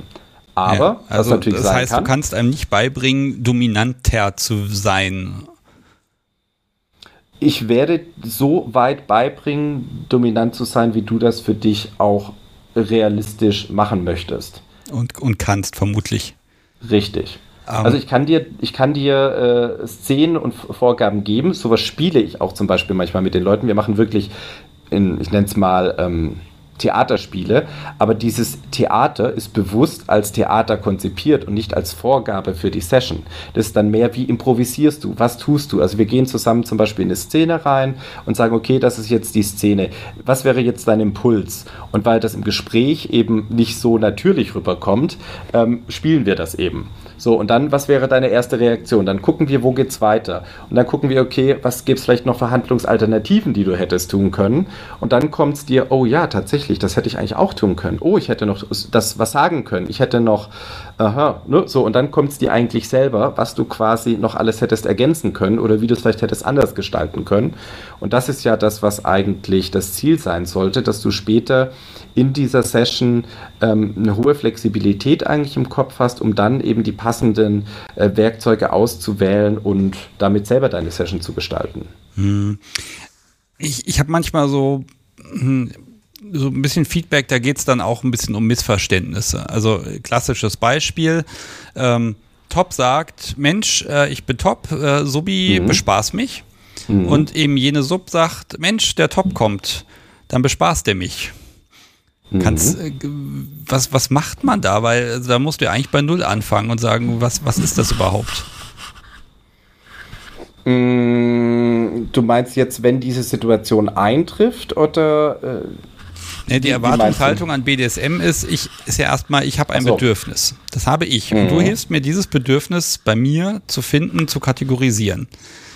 Aber, ja, also was natürlich das heißt, kann, du kannst einem nicht beibringen, dominanter zu sein ich werde so weit beibringen, dominant zu sein, wie du das für dich auch realistisch machen möchtest. Und, und kannst, vermutlich. Richtig. Um. Ähm. Also ich kann dir, ich kann dir äh, Szenen und Vorgaben geben. Sowas spiele ich auch zum Beispiel manchmal mit den Leuten. Wir machen wirklich, in, ich nenne es mal, ähm, Theaterspiele, aber dieses Theater ist bewusst als Theater konzipiert und nicht als Vorgabe für die Session. Das ist dann mehr, wie improvisierst du, was tust du? Also wir gehen zusammen zum Beispiel in eine Szene rein und sagen, okay, das ist jetzt die Szene. Was wäre jetzt dein Impuls? Und weil das im Gespräch eben nicht so natürlich rüberkommt, ähm, spielen wir das eben. So, und dann, was wäre deine erste Reaktion? Dann gucken wir, wo geht's weiter? Und dann gucken wir, okay, was gibt es vielleicht noch für Handlungsalternativen, die du hättest tun können? Und dann kommt es dir, oh ja, tatsächlich, das hätte ich eigentlich auch tun können. Oh, ich hätte noch das was sagen können. Ich hätte noch, aha, ne? so, und dann kommt es dir eigentlich selber, was du quasi noch alles hättest ergänzen können oder wie du es vielleicht hättest anders gestalten können. Und das ist ja das, was eigentlich das Ziel sein sollte, dass du später in dieser Session ähm, eine hohe Flexibilität eigentlich im Kopf hast, um dann eben die passenden äh, Werkzeuge auszuwählen und damit selber deine Session zu gestalten. Hm. Ich, ich habe manchmal so, hm, so ein bisschen Feedback, da geht es dann auch ein bisschen um Missverständnisse. Also klassisches Beispiel. Ähm, Top sagt, Mensch, äh, ich bin Top, äh, Subi, mhm. bespaß mich. Mhm. Und eben jene Sub sagt, Mensch, der Top kommt, dann bespaßt er mich. Kannst, mhm. Äh, was, was macht man da? Weil also da musst du ja eigentlich bei Null anfangen und sagen, was, was ist das überhaupt? Mm, du meinst jetzt, wenn diese Situation eintrifft oder? Nee, die Erwartungshaltung an BDSM ist, ich ist ja erstmal, ich habe ein so. Bedürfnis. Das habe ich. Mhm. Und du mhm. hilfst mir, dieses Bedürfnis bei mir zu finden, zu kategorisieren.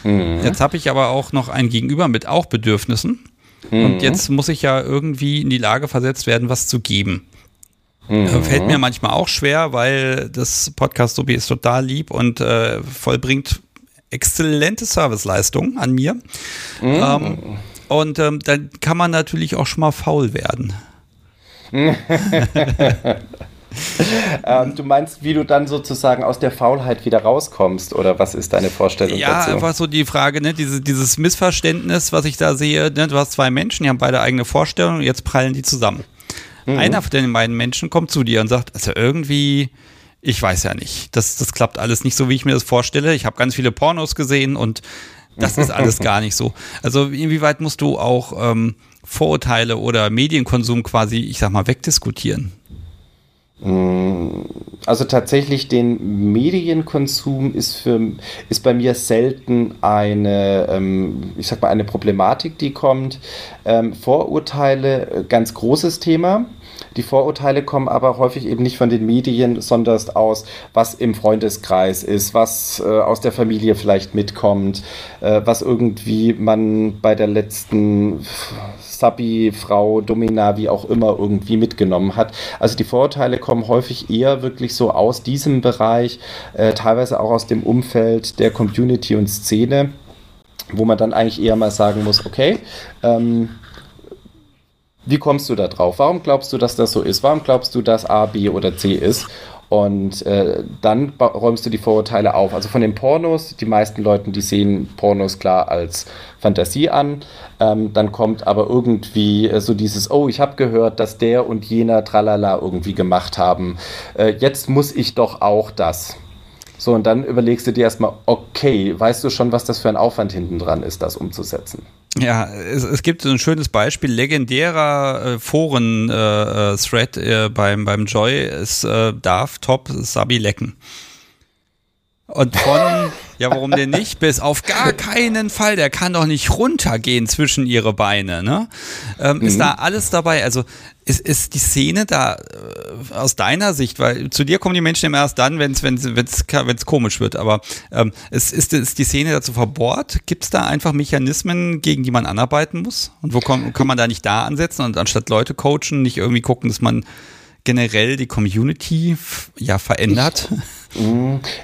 Mhm. Jetzt habe ich aber auch noch ein Gegenüber mit auch Bedürfnissen. Mhm. Und jetzt muss ich ja irgendwie in die Lage versetzt werden, was zu geben. Mhm. Äh, fällt mir manchmal auch schwer, weil das Podcast ist total lieb und äh, vollbringt exzellente Serviceleistung an mir. Mhm. Ähm, und ähm, dann kann man natürlich auch schon mal faul werden. ähm, du meinst, wie du dann sozusagen aus der Faulheit wieder rauskommst oder was ist deine Vorstellung ja, dazu? Ja, einfach so die Frage, ne, diese, dieses Missverständnis, was ich da sehe, ne, du hast zwei Menschen, die haben beide eigene Vorstellungen, jetzt prallen die zusammen. Mhm. Einer von den beiden Menschen kommt zu dir und sagt, also irgendwie, ich weiß ja nicht, das, das klappt alles nicht so, wie ich mir das vorstelle. Ich habe ganz viele Pornos gesehen und das ist alles gar nicht so. Also inwieweit musst du auch ähm, Vorurteile oder Medienkonsum quasi, ich sag mal, wegdiskutieren? Mm, also tatsächlich den Medienkonsum ist für ist bei mir selten eine, ähm, ich sag mal, eine Problematik, die kommt. Ähm, Vorurteile, äh, ganz großes Thema. Die Vorurteile kommen aber häufig eben nicht von den Medien, sondern aus, was im Freundeskreis ist, was äh, aus der Familie vielleicht mitkommt, äh, was irgendwie man bei der letzten Subby, Frau, Domina, wie auch immer irgendwie mitgenommen hat. Also die Vorurteile kommen häufig eher wirklich so aus diesem Bereich, äh, teilweise auch aus dem Umfeld der Community und Szene, wo man dann eigentlich eher mal sagen muss, okay, ähm, wie kommst du da drauf? Warum glaubst du, dass das so ist? Warum glaubst du, dass A, B oder C ist? Und äh, dann räumst du die Vorurteile auf. Also von den Pornos, die meisten Leute, die sehen Pornos klar als Fantasie an. Ähm, dann kommt aber irgendwie äh, so dieses, oh, ich habe gehört, dass der und jener Tralala irgendwie gemacht haben. Äh, jetzt muss ich doch auch das. So, und dann überlegst du dir erstmal, okay, weißt du schon, was das für ein Aufwand hinten dran ist, das umzusetzen? Ja, es, es gibt so ein schönes Beispiel, legendärer äh, Foren-Thread äh, äh, beim, beim Joy ist äh, Darf Top Sabi lecken. Und von, ja, warum denn nicht? Bis auf gar keinen Fall, der kann doch nicht runtergehen zwischen ihre Beine, ne? Ähm, mhm. Ist da alles dabei? Also ist, ist die Szene da äh, aus deiner Sicht, weil zu dir kommen die Menschen immer erst dann, wenn es wenn's, wenn's, wenn's komisch wird, aber ähm, ist, ist, ist die Szene dazu verbohrt? Gibt es da einfach Mechanismen, gegen die man anarbeiten muss? Und wo kann, kann man da nicht da ansetzen und anstatt Leute coachen, nicht irgendwie gucken, dass man generell die Community ja verändert? Ich,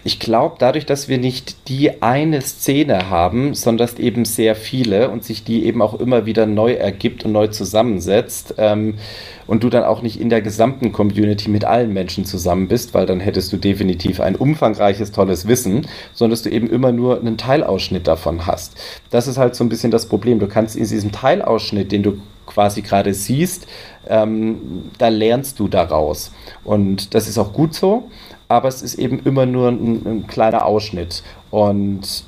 ich glaube, dadurch, dass wir nicht die eine Szene haben, sondern eben sehr viele und sich die eben auch immer wieder neu ergibt und neu zusammensetzt ähm, und du dann auch nicht in der gesamten Community mit allen Menschen zusammen bist, weil dann hättest du definitiv ein umfangreiches, tolles Wissen, sondern dass du eben immer nur einen Teilausschnitt davon hast. Das ist halt so ein bisschen das Problem. Du kannst in diesem Teilausschnitt, den du quasi gerade siehst, ähm, da lernst du daraus. Und das ist auch gut so, aber es ist eben immer nur ein, ein kleiner Ausschnitt. Und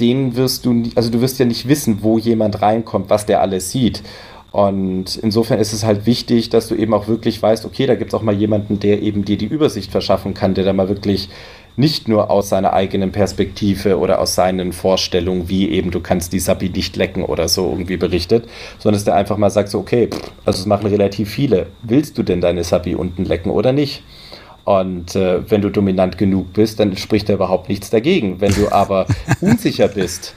den wirst du, also du wirst ja nicht wissen, wo jemand reinkommt, was der alles sieht. Und insofern ist es halt wichtig, dass du eben auch wirklich weißt, okay, da gibt es auch mal jemanden, der eben dir die Übersicht verschaffen kann, der da mal wirklich nicht nur aus seiner eigenen Perspektive oder aus seinen Vorstellungen, wie eben du kannst die Sabi nicht lecken oder so irgendwie berichtet, sondern dass der einfach mal sagt so, okay, also es machen relativ viele. Willst du denn deine Sabi unten lecken oder nicht? Und äh, wenn du dominant genug bist, dann spricht da überhaupt nichts dagegen. Wenn du aber unsicher bist,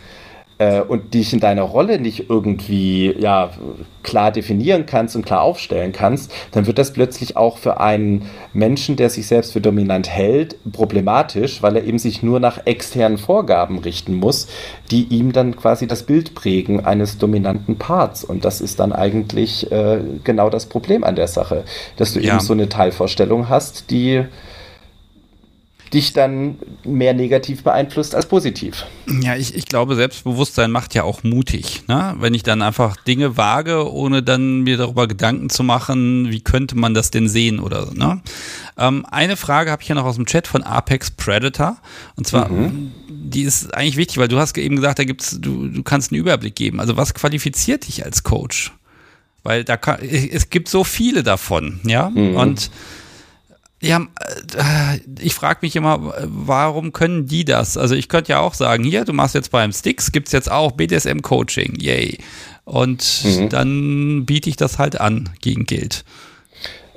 äh, und dich in deiner Rolle nicht irgendwie ja, klar definieren kannst und klar aufstellen kannst, dann wird das plötzlich auch für einen Menschen, der sich selbst für dominant hält, problematisch, weil er eben sich nur nach externen Vorgaben richten muss, die ihm dann quasi das Bild prägen eines dominanten Parts. Und das ist dann eigentlich äh, genau das Problem an der Sache, dass du ja. eben so eine Teilvorstellung hast, die dich dann mehr negativ beeinflusst als positiv. Ja, ich, ich glaube, Selbstbewusstsein macht ja auch mutig. Ne? Wenn ich dann einfach Dinge wage, ohne dann mir darüber Gedanken zu machen, wie könnte man das denn sehen oder so. Ne? Ähm, eine Frage habe ich ja noch aus dem Chat von Apex Predator. Und zwar, mhm. die ist eigentlich wichtig, weil du hast eben gesagt, da gibt's, du, du kannst einen Überblick geben. Also was qualifiziert dich als Coach? Weil da kann, es gibt so viele davon, ja. Mhm. Und ja, äh, ich frage mich immer, warum können die das? Also ich könnte ja auch sagen, hier, du machst jetzt beim Sticks, gibt es jetzt auch BDSM-Coaching, yay. Und mhm. dann biete ich das halt an gegen Geld.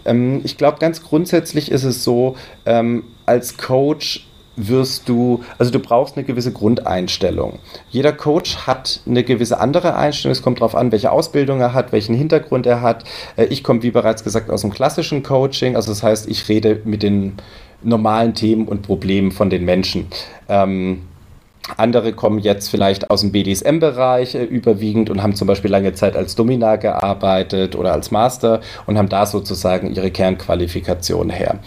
Ähm, ich glaube, ganz grundsätzlich ist es so, ähm, als Coach wirst du, also du brauchst eine gewisse Grundeinstellung. Jeder Coach hat eine gewisse andere Einstellung. Es kommt darauf an, welche Ausbildung er hat, welchen Hintergrund er hat. Äh, ich komme, wie bereits gesagt, aus dem klassischen Coaching. Also das heißt, ich rede mit den normalen Themen und Problemen von den Menschen. Ähm, andere kommen jetzt vielleicht aus dem BDSM-Bereich äh, überwiegend und haben zum Beispiel lange Zeit als Dominar gearbeitet oder als Master und haben da sozusagen ihre Kernqualifikation her.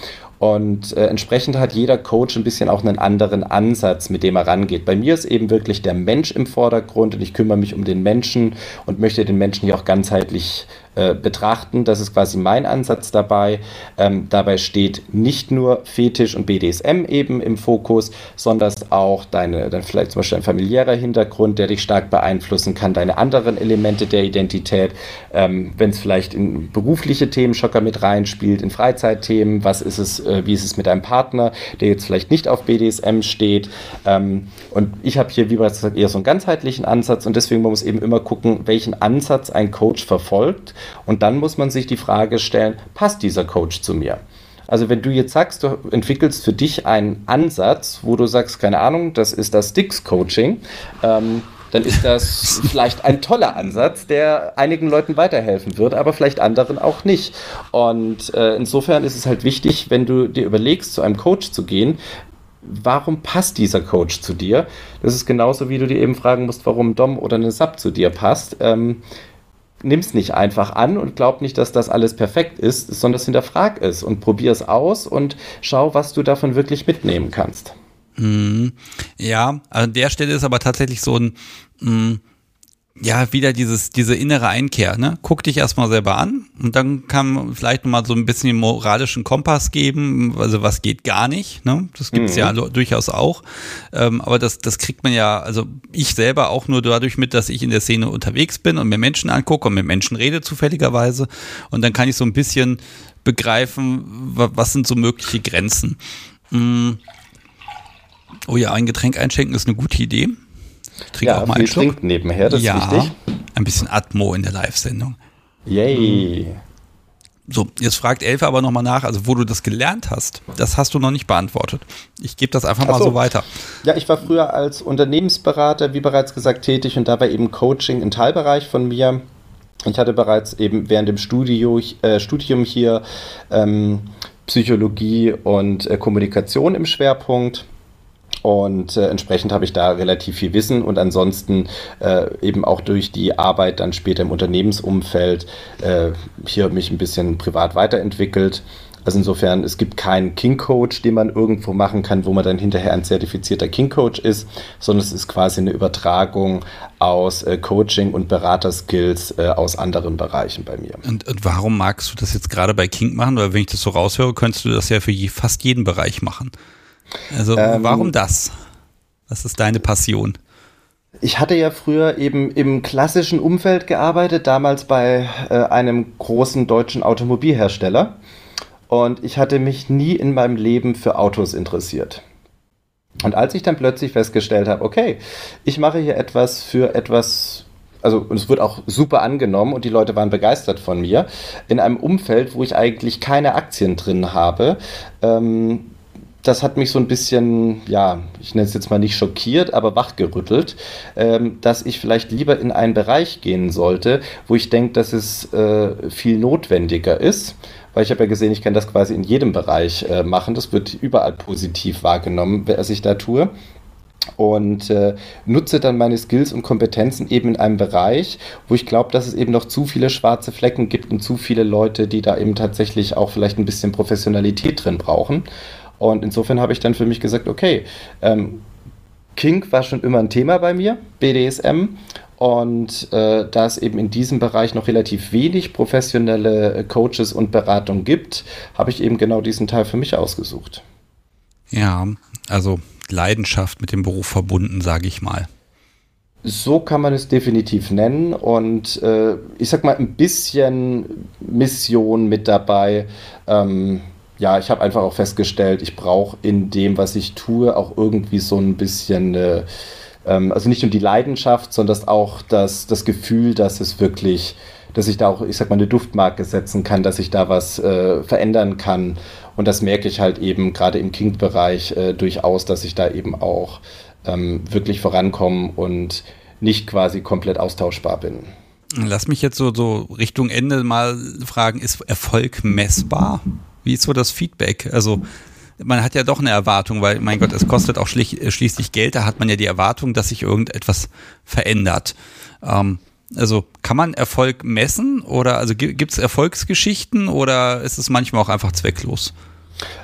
Und äh, entsprechend hat jeder Coach ein bisschen auch einen anderen Ansatz, mit dem er rangeht. Bei mir ist eben wirklich der Mensch im Vordergrund und ich kümmere mich um den Menschen und möchte den Menschen hier auch ganzheitlich äh, betrachten. Das ist quasi mein Ansatz dabei. Ähm, dabei steht nicht nur Fetisch und BDSM eben im Fokus, sondern auch deine, dann vielleicht zum Beispiel ein familiärer Hintergrund, der dich stark beeinflussen kann, deine anderen Elemente der Identität, ähm, wenn es vielleicht in berufliche Themen Schocker mit reinspielt, in Freizeitthemen, was ist es, äh, wie ist es mit deinem Partner, der jetzt vielleicht nicht auf BDSM steht. Ähm, und ich habe hier, wie bereits gesagt, eher so einen ganzheitlichen Ansatz und deswegen muss man eben immer gucken, welchen Ansatz ein Coach verfolgt und dann muss man sich die Frage stellen, passt dieser Coach zu mir? Also wenn du jetzt sagst, du entwickelst für dich einen Ansatz, wo du sagst, keine Ahnung, das ist das Sticks-Coaching, ähm, dann ist das vielleicht ein toller Ansatz, der einigen Leuten weiterhelfen wird, aber vielleicht anderen auch nicht. Und äh, insofern ist es halt wichtig, wenn du dir überlegst, zu einem Coach zu gehen, warum passt dieser Coach zu dir? Das ist genauso, wie du dir eben fragen musst, warum Dom oder eine Sub zu dir passt. Ähm, nimm es nicht einfach an und glaub nicht, dass das alles perfekt ist, sondern hinterfrag es und probier es aus und schau, was du davon wirklich mitnehmen kannst. Mhm. Ja, an der Stelle ist aber tatsächlich so ein, mm, ja, wieder dieses, diese innere Einkehr, ne? Guck dich erstmal selber an und dann kann man vielleicht nochmal so ein bisschen den moralischen Kompass geben, also was geht gar nicht, ne? Das gibt's mhm. ja durchaus auch. Ähm, aber das, das kriegt man ja, also ich selber auch nur dadurch mit, dass ich in der Szene unterwegs bin und mir Menschen angucke und mit Menschen rede zufälligerweise. Und dann kann ich so ein bisschen begreifen, was sind so mögliche Grenzen. Mhm. Oh ja, ein Getränk einschenken ist eine gute Idee. Trink ja, auch mal einen Schluck. nebenher, das ja, ist wichtig. Ein bisschen Atmo in der Live-Sendung. Yay. So, jetzt fragt Elfe aber nochmal nach, also wo du das gelernt hast, das hast du noch nicht beantwortet. Ich gebe das einfach mal so. so. weiter. Ja, ich war früher als Unternehmensberater, wie bereits gesagt, tätig und dabei eben Coaching im Teilbereich von mir. Ich hatte bereits eben während dem Studio, äh, Studium hier ähm, Psychologie und äh, Kommunikation im Schwerpunkt und äh, entsprechend habe ich da relativ viel Wissen und ansonsten äh, eben auch durch die Arbeit dann später im Unternehmensumfeld äh, hier mich ein bisschen privat weiterentwickelt. Also insofern, es gibt keinen King Coach, den man irgendwo machen kann, wo man dann hinterher ein zertifizierter King Coach ist, sondern es ist quasi eine Übertragung aus äh, Coaching und Beraterskills äh, aus anderen Bereichen bei mir. Und, und, warum magst du das jetzt gerade bei King machen? Weil wenn ich das so raushöre, könntest du das ja für je, fast jeden Bereich machen. Also ähm, warum das? Was ist deine Passion? Ich hatte ja früher eben im klassischen Umfeld gearbeitet, damals bei äh, einem großen deutschen Automobilhersteller. Und ich hatte mich nie in meinem Leben für Autos interessiert. Und als ich dann plötzlich festgestellt habe, okay, ich mache hier etwas für etwas, also es wird auch super angenommen und die Leute waren begeistert von mir, in einem Umfeld, wo ich eigentlich keine Aktien drin habe, ähm, das hat mich so ein bisschen, ja, ich nenne es jetzt mal nicht schockiert, aber wachgerüttelt, ähm, dass ich vielleicht lieber in einen Bereich gehen sollte, wo ich denke, dass es äh, viel notwendiger ist. Weil ich habe ja gesehen, ich kann das quasi in jedem Bereich äh, machen. Das wird überall positiv wahrgenommen, was ich da tue und äh, nutze dann meine Skills und Kompetenzen eben in einem Bereich, wo ich glaube, dass es eben noch zu viele schwarze Flecken gibt und zu viele Leute, die da eben tatsächlich auch vielleicht ein bisschen Professionalität drin brauchen. Und insofern habe ich dann für mich gesagt, okay, ähm, Kink war schon immer ein Thema bei mir, BDSM. Und äh, da es eben in diesem Bereich noch relativ wenig professionelle äh, Coaches und Beratung gibt, habe ich eben genau diesen Teil für mich ausgesucht. Ja, also Leidenschaft mit dem Beruf verbunden, sage ich mal. So kann man es definitiv nennen und äh, ich sag mal ein bisschen Mission mit dabei. Ähm, ja, ich habe einfach auch festgestellt, ich brauche in dem, was ich tue, auch irgendwie so ein bisschen, äh, ähm, also nicht nur die Leidenschaft, sondern auch das, das Gefühl, dass es wirklich, dass ich da auch, ich sag mal, eine Duftmarke setzen kann, dass ich da was äh, verändern kann. Und das merke ich halt eben gerade im Kink-Bereich äh, durchaus, dass ich da eben auch ähm, wirklich vorankommen und nicht quasi komplett austauschbar bin. Lass mich jetzt so, so Richtung Ende mal fragen, ist Erfolg messbar? Wie ist so das Feedback? Also man hat ja doch eine Erwartung, weil, mein Gott, es kostet auch schließlich Geld, da hat man ja die Erwartung, dass sich irgendetwas verändert. Ähm, also kann man Erfolg messen oder also gibt es Erfolgsgeschichten oder ist es manchmal auch einfach zwecklos?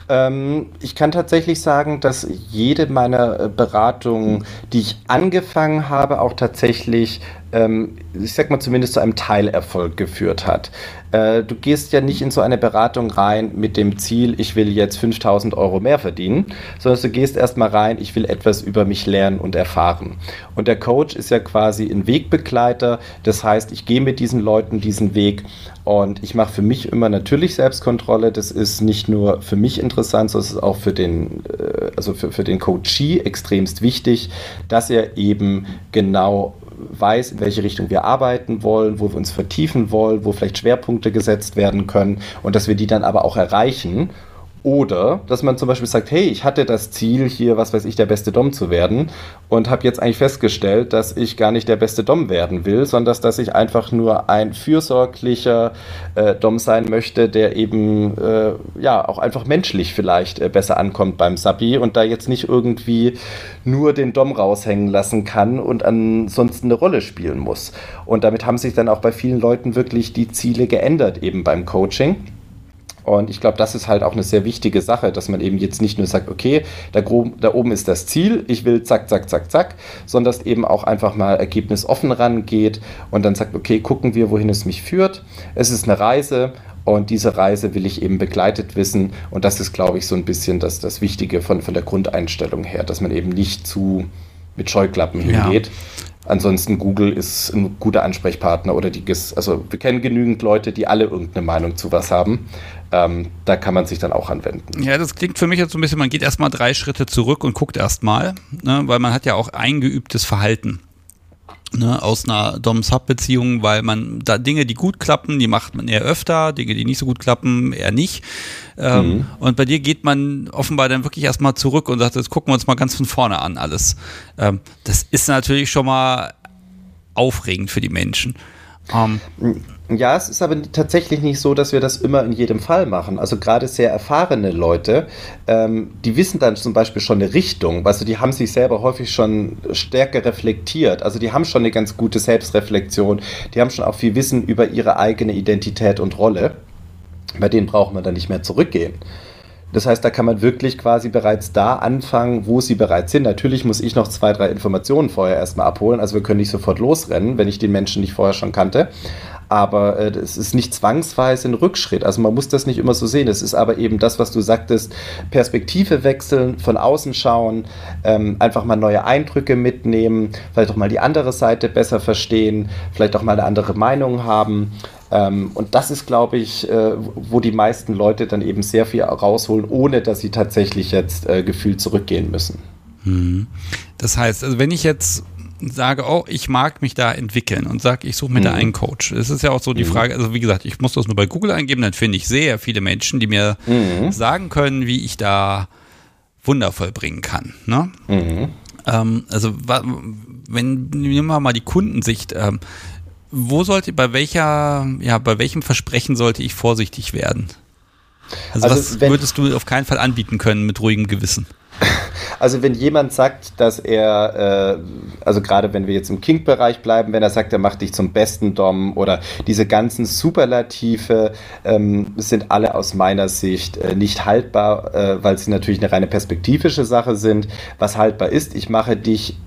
Ähm, ich kann tatsächlich sagen, dass jede meiner äh, Beratungen, die ich angefangen habe, auch tatsächlich, ähm, ich sag mal zumindest zu einem Teilerfolg geführt hat. Äh, du gehst ja nicht in so eine Beratung rein mit dem Ziel, ich will jetzt 5000 Euro mehr verdienen, sondern du gehst erstmal rein, ich will etwas über mich lernen und erfahren. Und der Coach ist ja quasi ein Wegbegleiter, das heißt, ich gehe mit diesen Leuten diesen Weg und ich mache für mich immer natürlich Selbstkontrolle. Das ist nicht nur für mich interessant, sondern es ist auch für den, äh, also für, für den Coachee extremst wichtig, dass er eben genau weiß, in welche Richtung wir arbeiten wollen, wo wir uns vertiefen wollen, wo vielleicht Schwerpunkte gesetzt werden können und dass wir die dann aber auch erreichen oder dass man zum Beispiel sagt, hey, ich hatte das Ziel, hier, was weiß ich, der beste Dom zu werden und habe jetzt eigentlich festgestellt, dass ich gar nicht der beste Dom werden will, sondern dass, ich einfach nur ein fürsorglicher äh, Dom sein möchte, der eben äh, ja auch einfach menschlich vielleicht äh, besser ankommt beim Sabi und da jetzt nicht irgendwie nur den Dom raushängen lassen kann und ansonsten eine Rolle spielen muss. Und damit haben sich dann auch bei vielen Leuten wirklich die Ziele geändert, eben beim Coaching. Und ich glaube, das ist halt auch eine sehr wichtige Sache, dass man eben jetzt nicht nur sagt, okay, da, da, oben ist das Ziel, ich will zack, zack, zack, zack, sondern dass eben auch einfach mal ergebnisoffen rangeht und dann sagt, okay, gucken wir, wohin es mich führt. Es ist eine Reise und diese Reise will ich eben begleitet wissen. Und das ist, glaube ich, so ein bisschen das, das Wichtige von, von der Grundeinstellung her, dass man eben nicht zu mit Scheuklappen hingeht. Ja. Ansonsten Google ist ein guter Ansprechpartner oder die, also wir kennen genügend Leute, die alle irgendeine Meinung zu was haben. Ähm, da kann man sich dann auch anwenden. Ja, das klingt für mich jetzt so ein bisschen, man geht erstmal drei Schritte zurück und guckt erstmal, ne, weil man hat ja auch eingeübtes Verhalten. Ne, aus einer Dom-Sub-Beziehung, weil man da Dinge, die gut klappen, die macht man eher öfter, Dinge, die nicht so gut klappen, eher nicht. Ähm, mhm. Und bei dir geht man offenbar dann wirklich erstmal zurück und sagt, jetzt gucken wir uns mal ganz von vorne an alles. Ähm, das ist natürlich schon mal aufregend für die Menschen. Ähm, ja, es ist aber tatsächlich nicht so, dass wir das immer in jedem Fall machen. Also gerade sehr erfahrene Leute, ähm, die wissen dann zum Beispiel schon eine Richtung. Also die haben sich selber häufig schon stärker reflektiert. Also die haben schon eine ganz gute Selbstreflexion. Die haben schon auch viel Wissen über ihre eigene Identität und Rolle. Bei denen braucht man dann nicht mehr zurückgehen. Das heißt, da kann man wirklich quasi bereits da anfangen, wo sie bereits sind. Natürlich muss ich noch zwei, drei Informationen vorher erstmal abholen. Also wir können nicht sofort losrennen, wenn ich den Menschen nicht vorher schon kannte aber äh, es ist nicht zwangsweise ein Rückschritt. Also man muss das nicht immer so sehen. Es ist aber eben das, was du sagtest, Perspektive wechseln, von außen schauen, ähm, einfach mal neue Eindrücke mitnehmen, vielleicht auch mal die andere Seite besser verstehen, vielleicht auch mal eine andere Meinung haben. Ähm, und das ist, glaube ich, äh, wo die meisten Leute dann eben sehr viel rausholen, ohne dass sie tatsächlich jetzt äh, gefühlt zurückgehen müssen. Hm. Das heißt, also wenn ich jetzt sage, oh, ich mag mich da entwickeln und sage, ich suche mir mhm. da einen Coach. Es ist ja auch so die mhm. Frage, also wie gesagt, ich muss das nur bei Google eingeben, dann finde ich sehr viele Menschen, die mir mhm. sagen können, wie ich da Wunder vollbringen kann. Ne? Mhm. Ähm, also wenn nehmen wir mal die Kundensicht, ähm, wo sollte, bei welcher, ja, bei welchem Versprechen sollte ich vorsichtig werden? Also, also was würdest du auf keinen Fall anbieten können mit ruhigem Gewissen? Also wenn jemand sagt, dass er, äh, also gerade wenn wir jetzt im Kink-Bereich bleiben, wenn er sagt, er macht dich zum besten Dom oder diese ganzen Superlative ähm, sind alle aus meiner Sicht äh, nicht haltbar, äh, weil sie natürlich eine reine perspektivische Sache sind. Was haltbar ist, ich mache dich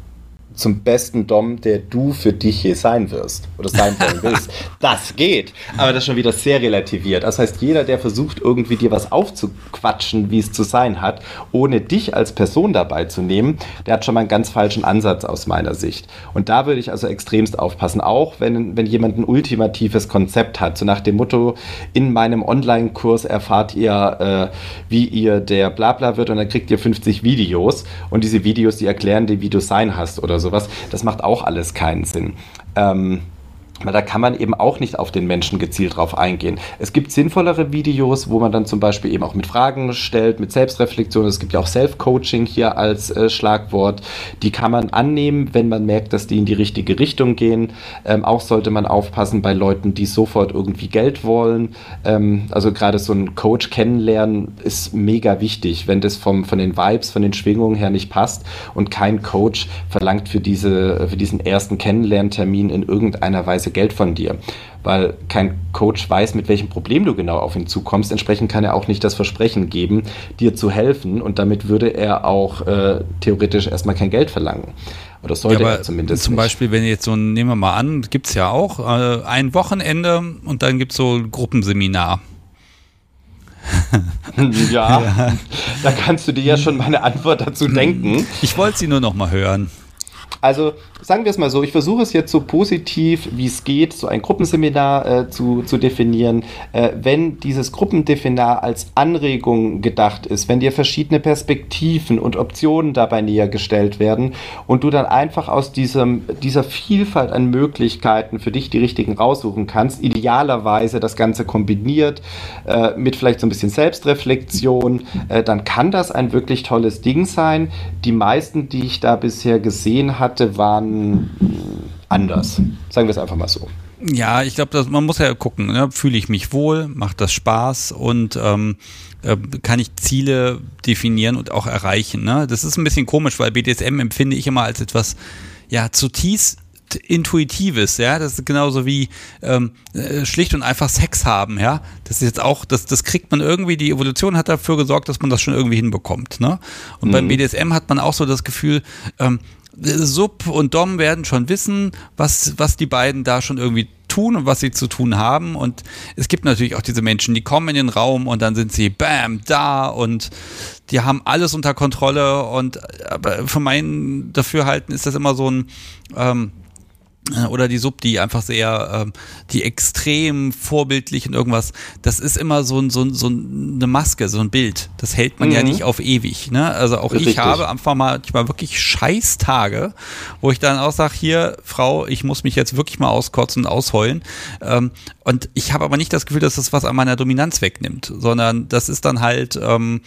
zum besten Dom, der du für dich hier sein wirst oder sein wollen willst. das geht. Aber das ist schon wieder sehr relativiert. Das heißt, jeder, der versucht, irgendwie dir was aufzuquatschen, wie es zu sein hat, ohne dich als Person dabei zu nehmen, der hat schon mal einen ganz falschen Ansatz aus meiner Sicht. Und da würde ich also extremst aufpassen, auch wenn, wenn jemand ein ultimatives Konzept hat, so nach dem Motto, in meinem Online-Kurs erfahrt ihr, äh, wie ihr der Blabla wird und dann kriegt ihr 50 Videos und diese Videos, die erklären dir, wie du sein hast oder so sowas, das macht auch alles keinen Sinn. Ähm, weil da kann man eben auch nicht auf den Menschen gezielt drauf eingehen. Es gibt sinnvollere Videos, wo man dann zum Beispiel eben auch mit Fragen stellt, mit Selbstreflexion. Es gibt ja auch Self-Coaching hier als äh, Schlagwort. Die kann man annehmen, wenn man merkt, dass die in die richtige Richtung gehen. Ähm, auch sollte man aufpassen bei Leuten, die sofort irgendwie Geld wollen. Ähm, also gerade so ein Coach kennenlernen ist mega wichtig. Wenn das vom, von den Vibes, von den Schwingungen her nicht passt und kein Coach verlangt für, diese, für diesen ersten Kennenlerntermin in irgendeiner Weise Geld von dir, weil kein Coach weiß, mit welchem Problem du genau auf ihn zukommst. Entsprechend kann er auch nicht das Versprechen geben, dir zu helfen und damit würde er auch äh, theoretisch erstmal kein Geld verlangen. Oder sollte ja, er zumindest. Zum nicht. Beispiel, wenn jetzt so, nehmen wir mal an, gibt es ja auch äh, ein Wochenende und dann gibt es so ein Gruppenseminar. ja, ja, da kannst du dir ja schon meine Antwort dazu denken. Ich wollte sie nur noch mal hören. Also sagen wir es mal so, ich versuche es jetzt so positiv, wie es geht, so ein Gruppenseminar äh, zu, zu definieren. Äh, wenn dieses Gruppendefiniar als Anregung gedacht ist, wenn dir verschiedene Perspektiven und Optionen dabei näher gestellt werden und du dann einfach aus diesem, dieser Vielfalt an Möglichkeiten für dich die richtigen raussuchen kannst, idealerweise das Ganze kombiniert äh, mit vielleicht so ein bisschen Selbstreflexion, äh, dann kann das ein wirklich tolles Ding sein. Die meisten, die ich da bisher gesehen hatte, waren anders. Sagen wir es einfach mal so. Ja, ich glaube, man muss ja gucken, ne? fühle ich mich wohl, macht das Spaß und ähm, äh, kann ich Ziele definieren und auch erreichen. Ne? Das ist ein bisschen komisch, weil BDSM empfinde ich immer als etwas ja zutiefst Intuitives, ja, das ist genauso wie ähm, äh, schlicht und einfach Sex haben, ja. Das ist jetzt auch, das, das kriegt man irgendwie, die Evolution hat dafür gesorgt, dass man das schon irgendwie hinbekommt, ne? Und mhm. beim BDSM hat man auch so das Gefühl, ähm, Sub und Dom werden schon wissen, was, was die beiden da schon irgendwie tun und was sie zu tun haben. Und es gibt natürlich auch diese Menschen, die kommen in den Raum und dann sind sie bam, da und die haben alles unter Kontrolle. Und aber für mein Dafürhalten ist das immer so ein ähm, äh, oder die Sub, die einfach sehr, ähm, die extrem vorbildlich und irgendwas, das ist immer so, ein, so, ein, so eine Maske, so ein Bild. Das hält man mhm. ja nicht auf ewig. Ne? Also auch Richtig. ich habe einfach mal manchmal wirklich scheiß Tage, wo ich dann auch sage, hier, Frau, ich muss mich jetzt wirklich mal auskotzen und ausheulen. Ähm, und ich habe aber nicht das Gefühl, dass das was an meiner Dominanz wegnimmt, sondern das ist dann halt ähm,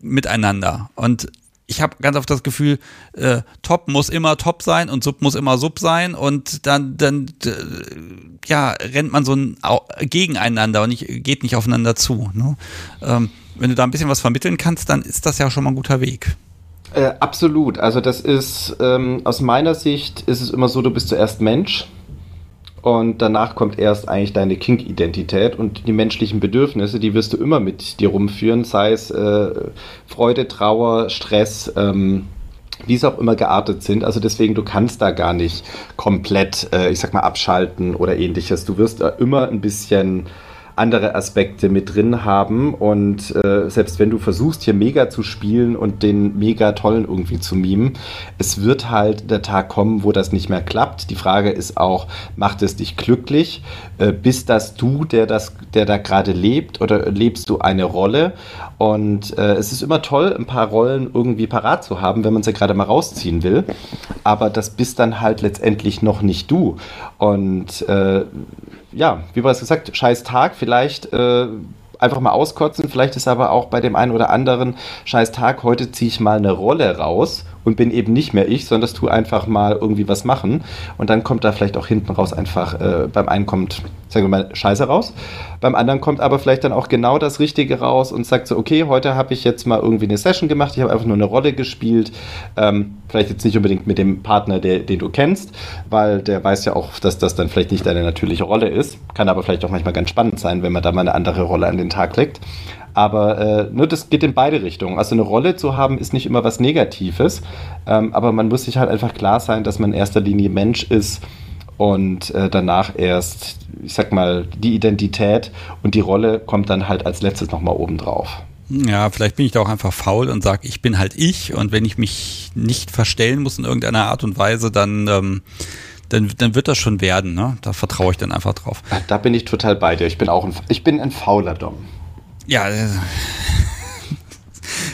miteinander. Und ich habe ganz oft das Gefühl, äh, Top muss immer Top sein und Sub muss immer Sub sein und dann, dann ja, rennt man so ein, gegeneinander und nicht, geht nicht aufeinander zu. Ne? Ähm, wenn du da ein bisschen was vermitteln kannst, dann ist das ja schon mal ein guter Weg. Äh, absolut. Also das ist ähm, aus meiner Sicht ist es immer so, du bist zuerst Mensch und danach kommt erst eigentlich deine Kink-Identität und die menschlichen Bedürfnisse, die wirst du immer mit dir rumführen, sei es äh, Freude, Trauer, Stress, ähm, wie es auch immer geartet sind. Also deswegen, du kannst da gar nicht komplett, äh, ich sag mal, abschalten oder ähnliches. Du wirst da immer ein bisschen andere Aspekte mit drin haben. Und äh, selbst wenn du versuchst, hier mega zu spielen und den mega tollen irgendwie zu mimen, es wird halt der Tag kommen, wo das nicht mehr klappt. Die Frage ist auch, macht es dich glücklich? Äh, bist das du, der, das, der da gerade lebt oder lebst du eine Rolle? Und äh, es ist immer toll, ein paar Rollen irgendwie parat zu haben, wenn man sie gerade mal rausziehen will. Aber das bist dann halt letztendlich noch nicht du. Und äh, ja, wie bereits gesagt, scheiß Tag, vielleicht äh, einfach mal auskotzen, vielleicht ist aber auch bei dem einen oder anderen scheiß Tag, heute ziehe ich mal eine Rolle raus und bin eben nicht mehr ich, sondern das tu einfach mal irgendwie was machen und dann kommt da vielleicht auch hinten raus einfach, äh, beim einen kommt sagen wir mal, scheiße raus. Beim anderen kommt aber vielleicht dann auch genau das Richtige raus und sagt so, okay, heute habe ich jetzt mal irgendwie eine Session gemacht, ich habe einfach nur eine Rolle gespielt. Ähm, vielleicht jetzt nicht unbedingt mit dem Partner, der, den du kennst, weil der weiß ja auch, dass das dann vielleicht nicht deine natürliche Rolle ist. Kann aber vielleicht auch manchmal ganz spannend sein, wenn man da mal eine andere Rolle an den Tag legt. Aber äh, nur das geht in beide Richtungen. Also eine Rolle zu haben, ist nicht immer was Negatives. Ähm, aber man muss sich halt einfach klar sein, dass man in erster Linie Mensch ist und äh, danach erst, ich sag mal, die Identität und die Rolle kommt dann halt als letztes nochmal oben drauf. Ja, vielleicht bin ich da auch einfach faul und sage, ich bin halt ich und wenn ich mich nicht verstellen muss in irgendeiner Art und Weise, dann, ähm, dann, dann wird das schon werden. Ne? Da vertraue ich dann einfach drauf. Da bin ich total bei dir. Ich bin auch ein, ich bin ein fauler Dom. Ja, äh,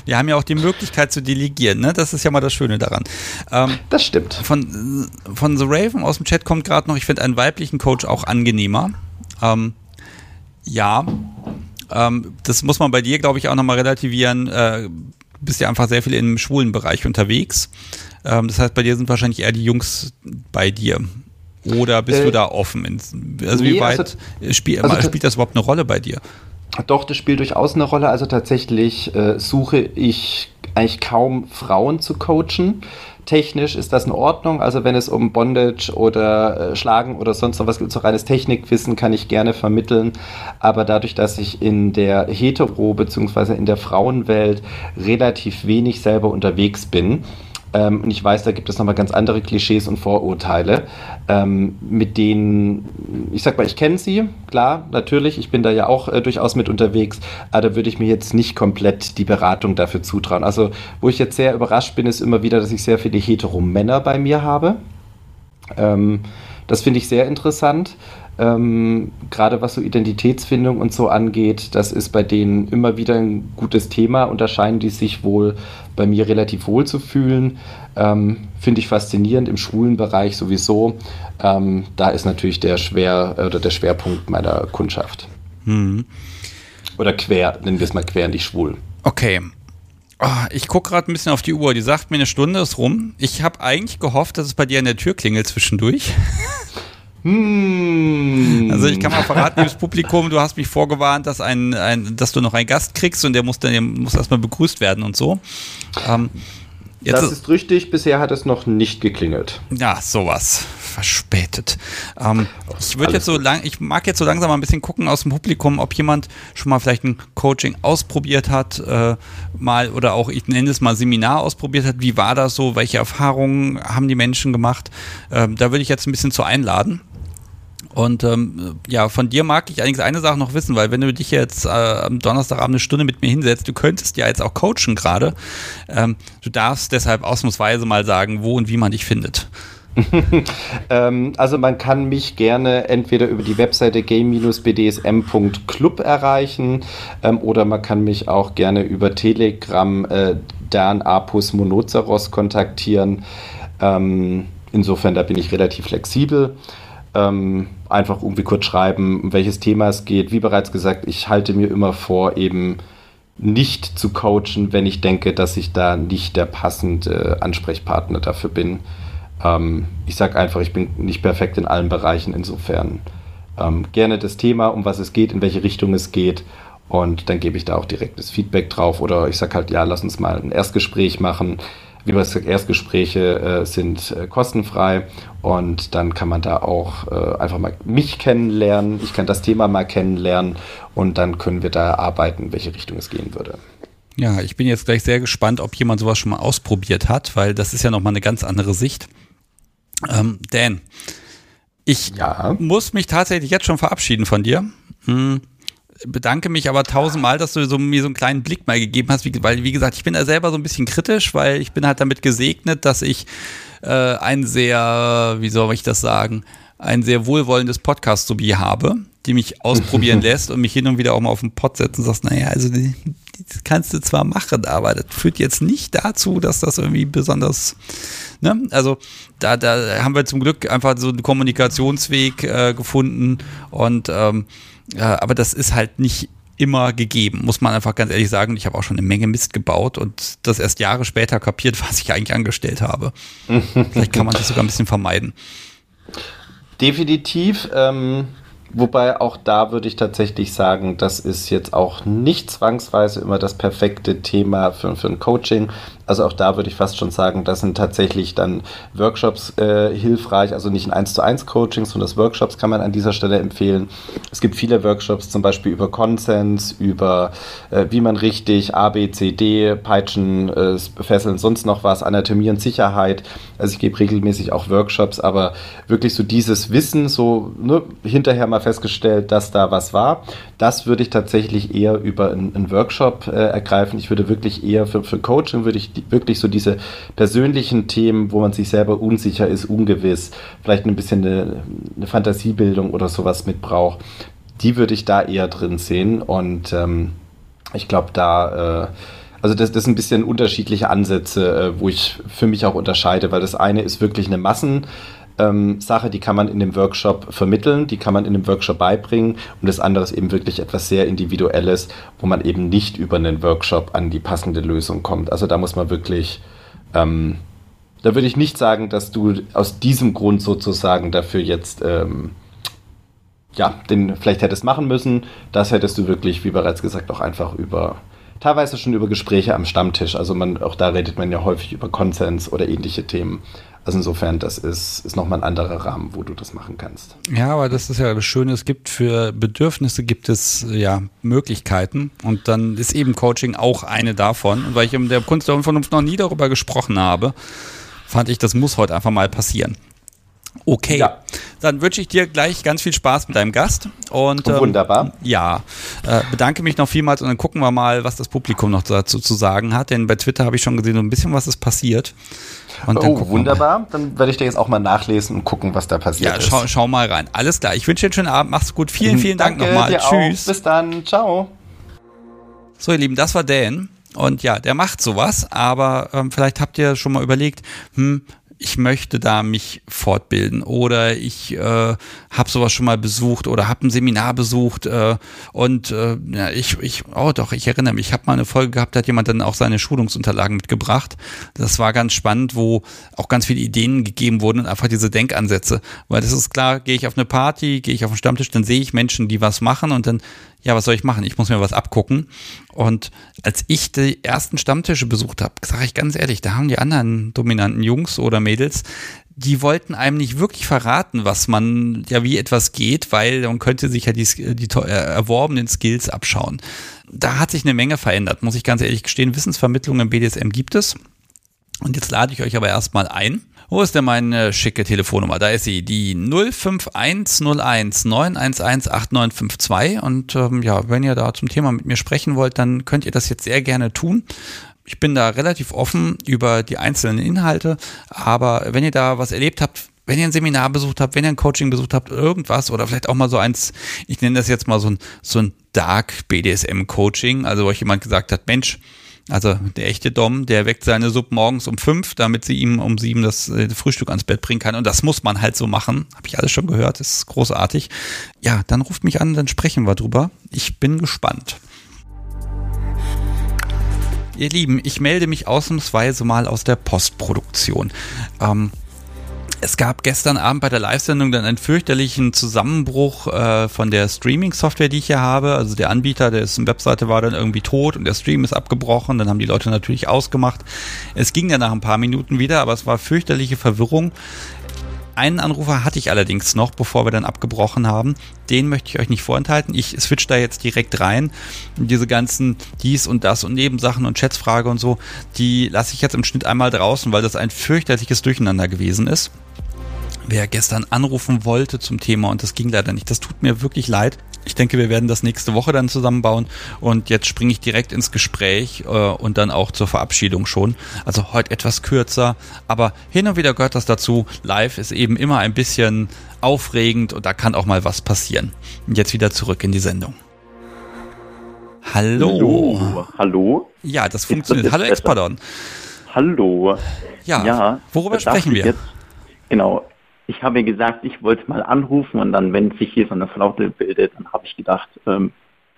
wir haben ja auch die Möglichkeit zu delegieren, ne? Das ist ja mal das Schöne daran. Ähm, das stimmt. Von, von The Raven aus dem Chat kommt gerade noch, ich finde einen weiblichen Coach auch angenehmer. Ähm, ja, ähm, das muss man bei dir, glaube ich, auch nochmal relativieren. Äh, bist ja einfach sehr viel im schwulen Bereich unterwegs. Ähm, das heißt, bei dir sind wahrscheinlich eher die Jungs bei dir. Oder bist äh, du da offen? also nee, wie weit also, spiel, also, spielt das überhaupt eine Rolle bei dir? Doch, das spielt durchaus eine Rolle. Also tatsächlich äh, suche ich eigentlich kaum Frauen zu coachen. Technisch ist das in Ordnung. Also wenn es um Bondage oder äh, Schlagen oder sonst noch was geht, so reines Technikwissen kann ich gerne vermitteln. Aber dadurch, dass ich in der Hetero- bzw. in der Frauenwelt relativ wenig selber unterwegs bin, ähm, und ich weiß, da gibt es nochmal ganz andere Klischees und Vorurteile, ähm, mit denen, ich sag mal, ich kenne sie, klar, natürlich, ich bin da ja auch äh, durchaus mit unterwegs, aber da würde ich mir jetzt nicht komplett die Beratung dafür zutrauen. Also, wo ich jetzt sehr überrascht bin, ist immer wieder, dass ich sehr viele hetero-Männer bei mir habe. Ähm, das finde ich sehr interessant. Ähm, gerade was so Identitätsfindung und so angeht, das ist bei denen immer wieder ein gutes Thema und da scheinen die sich wohl bei mir relativ wohl zu fühlen. Ähm, Finde ich faszinierend im schwulen Bereich sowieso. Ähm, da ist natürlich der Schwer oder der Schwerpunkt meiner Kundschaft. Mhm. Oder quer, nennen wir es mal quer, nicht schwul. Okay. Oh, ich gucke gerade ein bisschen auf die Uhr. Die sagt mir, eine Stunde ist rum. Ich habe eigentlich gehofft, dass es bei dir an der Tür klingelt zwischendurch. Hm. Also ich kann mal verraten, liebes Publikum, du hast mich vorgewarnt, dass, ein, ein, dass du noch einen Gast kriegst und der muss dann der muss erstmal begrüßt werden und so. Ähm, das ist, ist richtig, bisher hat es noch nicht geklingelt. Ja, sowas. Verspätet. Ähm, ich würde jetzt so lang, ich mag jetzt so langsam mal ein bisschen gucken aus dem Publikum, ob jemand schon mal vielleicht ein Coaching ausprobiert hat, äh, mal oder auch, ich nenne es mal Seminar ausprobiert hat. Wie war das so? Welche Erfahrungen haben die Menschen gemacht? Ähm, da würde ich jetzt ein bisschen zu einladen. Und ähm, ja, von dir mag ich allerdings eine Sache noch wissen, weil wenn du dich jetzt äh, am Donnerstagabend eine Stunde mit mir hinsetzt, du könntest ja jetzt auch coachen gerade. Ähm, du darfst deshalb ausnahmsweise mal sagen, wo und wie man dich findet. ähm, also man kann mich gerne entweder über die Webseite game-bdsm.club erreichen ähm, oder man kann mich auch gerne über Telegram äh, Dan Apus Monoceros kontaktieren. Ähm, insofern, da bin ich relativ flexibel ähm, einfach irgendwie kurz schreiben, um welches Thema es geht. Wie bereits gesagt, ich halte mir immer vor, eben nicht zu coachen, wenn ich denke, dass ich da nicht der passende Ansprechpartner dafür bin. Ähm, ich sage einfach, ich bin nicht perfekt in allen Bereichen, insofern ähm, gerne das Thema, um was es geht, in welche Richtung es geht. Und dann gebe ich da auch direktes Feedback drauf. Oder ich sage halt, ja, lass uns mal ein Erstgespräch machen Erstgespräche äh, sind äh, kostenfrei und dann kann man da auch äh, einfach mal mich kennenlernen, ich kann das Thema mal kennenlernen und dann können wir da arbeiten, in welche Richtung es gehen würde. Ja, ich bin jetzt gleich sehr gespannt, ob jemand sowas schon mal ausprobiert hat, weil das ist ja nochmal eine ganz andere Sicht. Ähm, Dan, ich ja. muss mich tatsächlich jetzt schon verabschieden von dir. Hm bedanke mich aber tausendmal, dass du so, mir so einen kleinen Blick mal gegeben hast, wie, weil wie gesagt, ich bin da selber so ein bisschen kritisch, weil ich bin halt damit gesegnet, dass ich äh, ein sehr, wie soll ich das sagen, ein sehr wohlwollendes Podcast so wie habe, die mich ausprobieren lässt und mich hin und wieder auch mal auf den Pod setzt und sagst, naja, also die, das kannst du zwar machen, aber das führt jetzt nicht dazu, dass das irgendwie besonders, ne? Also da, da haben wir zum Glück einfach so einen Kommunikationsweg äh, gefunden und ähm, aber das ist halt nicht immer gegeben, muss man einfach ganz ehrlich sagen. Ich habe auch schon eine Menge Mist gebaut und das erst Jahre später kapiert, was ich eigentlich angestellt habe. Vielleicht kann man das sogar ein bisschen vermeiden. Definitiv. Ähm, Wobei auch da würde ich tatsächlich sagen, das ist jetzt auch nicht zwangsweise immer das perfekte Thema für, für ein Coaching. Also auch da würde ich fast schon sagen, das sind tatsächlich dann Workshops äh, hilfreich, also nicht ein 1 zu 1 Coaching, sondern das Workshops kann man an dieser Stelle empfehlen. Es gibt viele Workshops, zum Beispiel über Konsens, über äh, wie man richtig A, B, C, D, Peitschen, äh, Fesseln, sonst noch was, Anatomie und Sicherheit. Also ich gebe regelmäßig auch Workshops, aber wirklich so dieses Wissen, so ne, hinterher mal festgestellt, dass da was war, das würde ich tatsächlich eher über einen, Workshop äh, ergreifen. Ich würde wirklich eher für, für Coaching würde ich die, wirklich so diese persönlichen Themen, wo man sich selber unsicher ist, ungewiss, vielleicht ein bisschen eine, eine Fantasiebildung oder sowas mit braucht, die würde ich da eher drin sehen. Und ähm, ich glaube, da, äh, also das, das sind ein bisschen unterschiedliche Ansätze, äh, wo ich für mich auch unterscheide, weil das eine ist wirklich eine Massen- ähm, Sache, die kann man in dem Workshop vermitteln, die kann man in dem Workshop beibringen und das andere ist eben wirklich etwas sehr Individuelles, wo man eben nicht über einen Workshop an die passende Lösung kommt. Also da muss man wirklich, ähm, da würde ich nicht sagen, dass du aus diesem Grund sozusagen dafür jetzt ähm, ja, den vielleicht hättest machen müssen. Das hättest du wirklich, wie bereits gesagt, auch einfach über teilweise schon über Gespräche am Stammtisch. Also man, auch da redet man ja häufig über Konsens oder ähnliche Themen. Also insofern, das ist, ist nochmal ein anderer Rahmen, wo du das machen kannst. Ja, aber das ist ja das Schöne, es gibt für Bedürfnisse gibt es ja Möglichkeiten und dann ist eben Coaching auch eine davon. Und weil ich in der Kunst der Unvernunft noch nie darüber gesprochen habe, fand ich, das muss heute einfach mal passieren. Okay, ja. dann wünsche ich dir gleich ganz viel Spaß mit deinem Gast. Und, ähm, Wunderbar. Ja, äh, bedanke mich noch vielmals und dann gucken wir mal, was das Publikum noch dazu zu sagen hat. Denn bei Twitter habe ich schon gesehen, so ein bisschen was ist passiert. oh, wunderbar. Dann werde ich dir jetzt auch mal nachlesen und gucken, was da passiert ja, schau, ist. schau mal rein. Alles klar. Ich wünsche dir einen schönen Abend. Mach's gut. Vielen, vielen Dank nochmal. Tschüss. Auch. Bis dann. Ciao. So, ihr Lieben, das war Dan. Und ja, der macht sowas, aber ähm, vielleicht habt ihr schon mal überlegt, hm, ich möchte da mich fortbilden oder ich äh, habe sowas schon mal besucht oder habe ein Seminar besucht äh, und äh, ja, ich, ich, oh doch, ich erinnere mich, ich habe mal eine Folge gehabt, da hat jemand dann auch seine Schulungsunterlagen mitgebracht. Das war ganz spannend, wo auch ganz viele Ideen gegeben wurden und einfach diese Denkansätze. Weil das ist klar, gehe ich auf eine Party, gehe ich auf einen Stammtisch, dann sehe ich Menschen, die was machen und dann ja, was soll ich machen? Ich muss mir was abgucken. Und als ich die ersten Stammtische besucht habe, sage ich ganz ehrlich, da haben die anderen dominanten Jungs oder Mädels, die wollten einem nicht wirklich verraten, was man, ja, wie etwas geht, weil man könnte sich ja die, die äh, erworbenen Skills abschauen. Da hat sich eine Menge verändert, muss ich ganz ehrlich gestehen. Wissensvermittlung im BDSM gibt es. Und jetzt lade ich euch aber erstmal ein wo ist denn meine schicke Telefonnummer? Da ist sie, die 05101 911 8952. Und ähm, ja, wenn ihr da zum Thema mit mir sprechen wollt, dann könnt ihr das jetzt sehr gerne tun. Ich bin da relativ offen über die einzelnen Inhalte, aber wenn ihr da was erlebt habt, wenn ihr ein Seminar besucht habt, wenn ihr ein Coaching besucht habt, irgendwas oder vielleicht auch mal so eins, ich nenne das jetzt mal so ein, so ein Dark BDSM Coaching, also wo euch jemand gesagt hat, Mensch, also der echte Dom, der weckt seine Sub morgens um fünf, damit sie ihm um sieben das äh, Frühstück ans Bett bringen kann. Und das muss man halt so machen. Habe ich alles schon gehört, das ist großartig. Ja, dann ruft mich an, dann sprechen wir drüber. Ich bin gespannt. Ihr Lieben, ich melde mich ausnahmsweise mal aus der Postproduktion. Ähm, es gab gestern Abend bei der Live-Sendung dann einen fürchterlichen Zusammenbruch äh, von der Streaming-Software, die ich hier habe. Also der Anbieter, der Webseite war dann irgendwie tot und der Stream ist abgebrochen. Dann haben die Leute natürlich ausgemacht. Es ging dann nach ein paar Minuten wieder, aber es war fürchterliche Verwirrung. Einen Anrufer hatte ich allerdings noch, bevor wir dann abgebrochen haben. Den möchte ich euch nicht vorenthalten. Ich switch da jetzt direkt rein. Diese ganzen dies und das und Nebensachen und Chatsfrage und so, die lasse ich jetzt im Schnitt einmal draußen, weil das ein fürchterliches Durcheinander gewesen ist wer gestern anrufen wollte zum Thema und das ging leider nicht. Das tut mir wirklich leid. Ich denke, wir werden das nächste Woche dann zusammenbauen und jetzt springe ich direkt ins Gespräch äh, und dann auch zur Verabschiedung schon. Also heute etwas kürzer, aber hin und wieder gehört das dazu. Live ist eben immer ein bisschen aufregend und da kann auch mal was passieren. Und jetzt wieder zurück in die Sendung. Hallo. Hallo. Hallo. Ja, das funktioniert. Hallo Expadon. Hallo. Ja, ja worüber sprechen wir? Jetzt, genau, ich habe gesagt, ich wollte mal anrufen und dann, wenn sich hier so eine Flaute bildet, dann habe ich gedacht, ähm,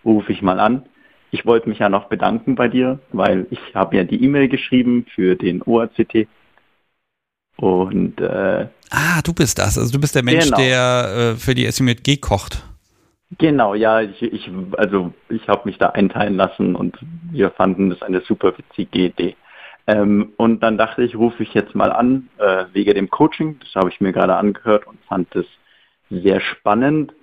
rufe ich mal an. Ich wollte mich ja noch bedanken bei dir, weil ich habe ja die E-Mail geschrieben für den OACT. Und äh, Ah, du bist das. Also du bist der Mensch, genau. der äh, für die SMG kocht. Genau, ja, ich, ich also ich habe mich da einteilen lassen und wir fanden das eine super witzige Idee. Ähm, und dann dachte ich, rufe ich jetzt mal an äh, wegen dem Coaching. Das habe ich mir gerade angehört und fand es sehr spannend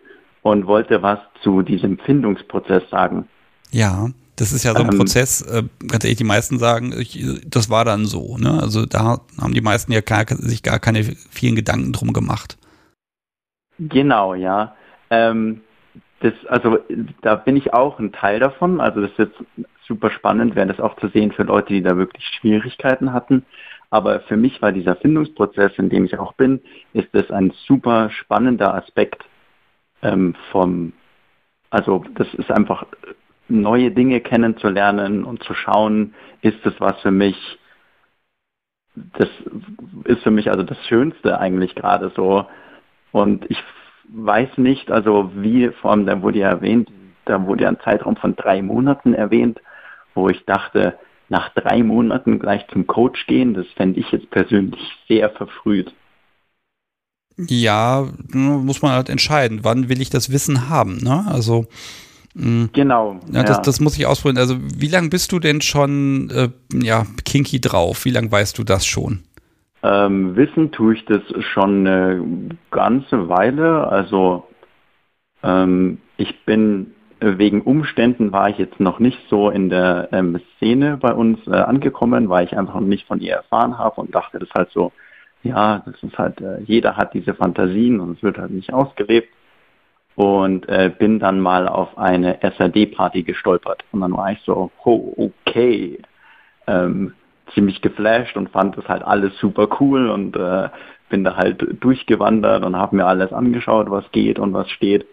und wollte was zu diesem Findungsprozess sagen. Ja, das ist ja so ein ähm, Prozess, äh, ganz ehrlich, die meisten sagen, ich, das war dann so. Ne? Also da haben die meisten ja gar, sich gar keine vielen Gedanken drum gemacht. Genau, ja. Ähm, das, also da bin ich auch ein Teil davon. Also das ist jetzt super spannend, wäre das auch zu sehen für Leute, die da wirklich Schwierigkeiten hatten. Aber für mich war dieser Findungsprozess, in dem ich auch bin, ist das ein super spannender Aspekt ähm, vom, also das ist einfach neue Dinge kennenzulernen und zu schauen, ist das was für mich, das ist für mich also das Schönste eigentlich gerade so. Und ich weiß nicht, also wie, vor allem, da wurde ja erwähnt, da wurde ja ein Zeitraum von drei Monaten erwähnt, wo ich dachte, nach drei Monaten gleich zum Coach gehen, das fände ich jetzt persönlich sehr verfrüht. Ja, muss man halt entscheiden, wann will ich das Wissen haben, ne? Also mh, Genau. Ja, das, das muss ich ausprobieren. Also wie lange bist du denn schon äh, ja, kinky drauf? Wie lange weißt du das schon? Ähm, wissen tue ich das schon eine ganze Weile. Also ähm, ich bin wegen Umständen war ich jetzt noch nicht so in der ähm, Szene bei uns äh, angekommen, weil ich einfach nicht von ihr erfahren habe und dachte, das ist halt so, ja, das ist halt, äh, jeder hat diese Fantasien und es wird halt nicht ausgelebt. Und äh, bin dann mal auf eine SRD-Party gestolpert. Und dann war ich so, oh, okay. Ähm, ziemlich geflasht und fand das halt alles super cool und äh, bin da halt durchgewandert und habe mir alles angeschaut, was geht und was steht.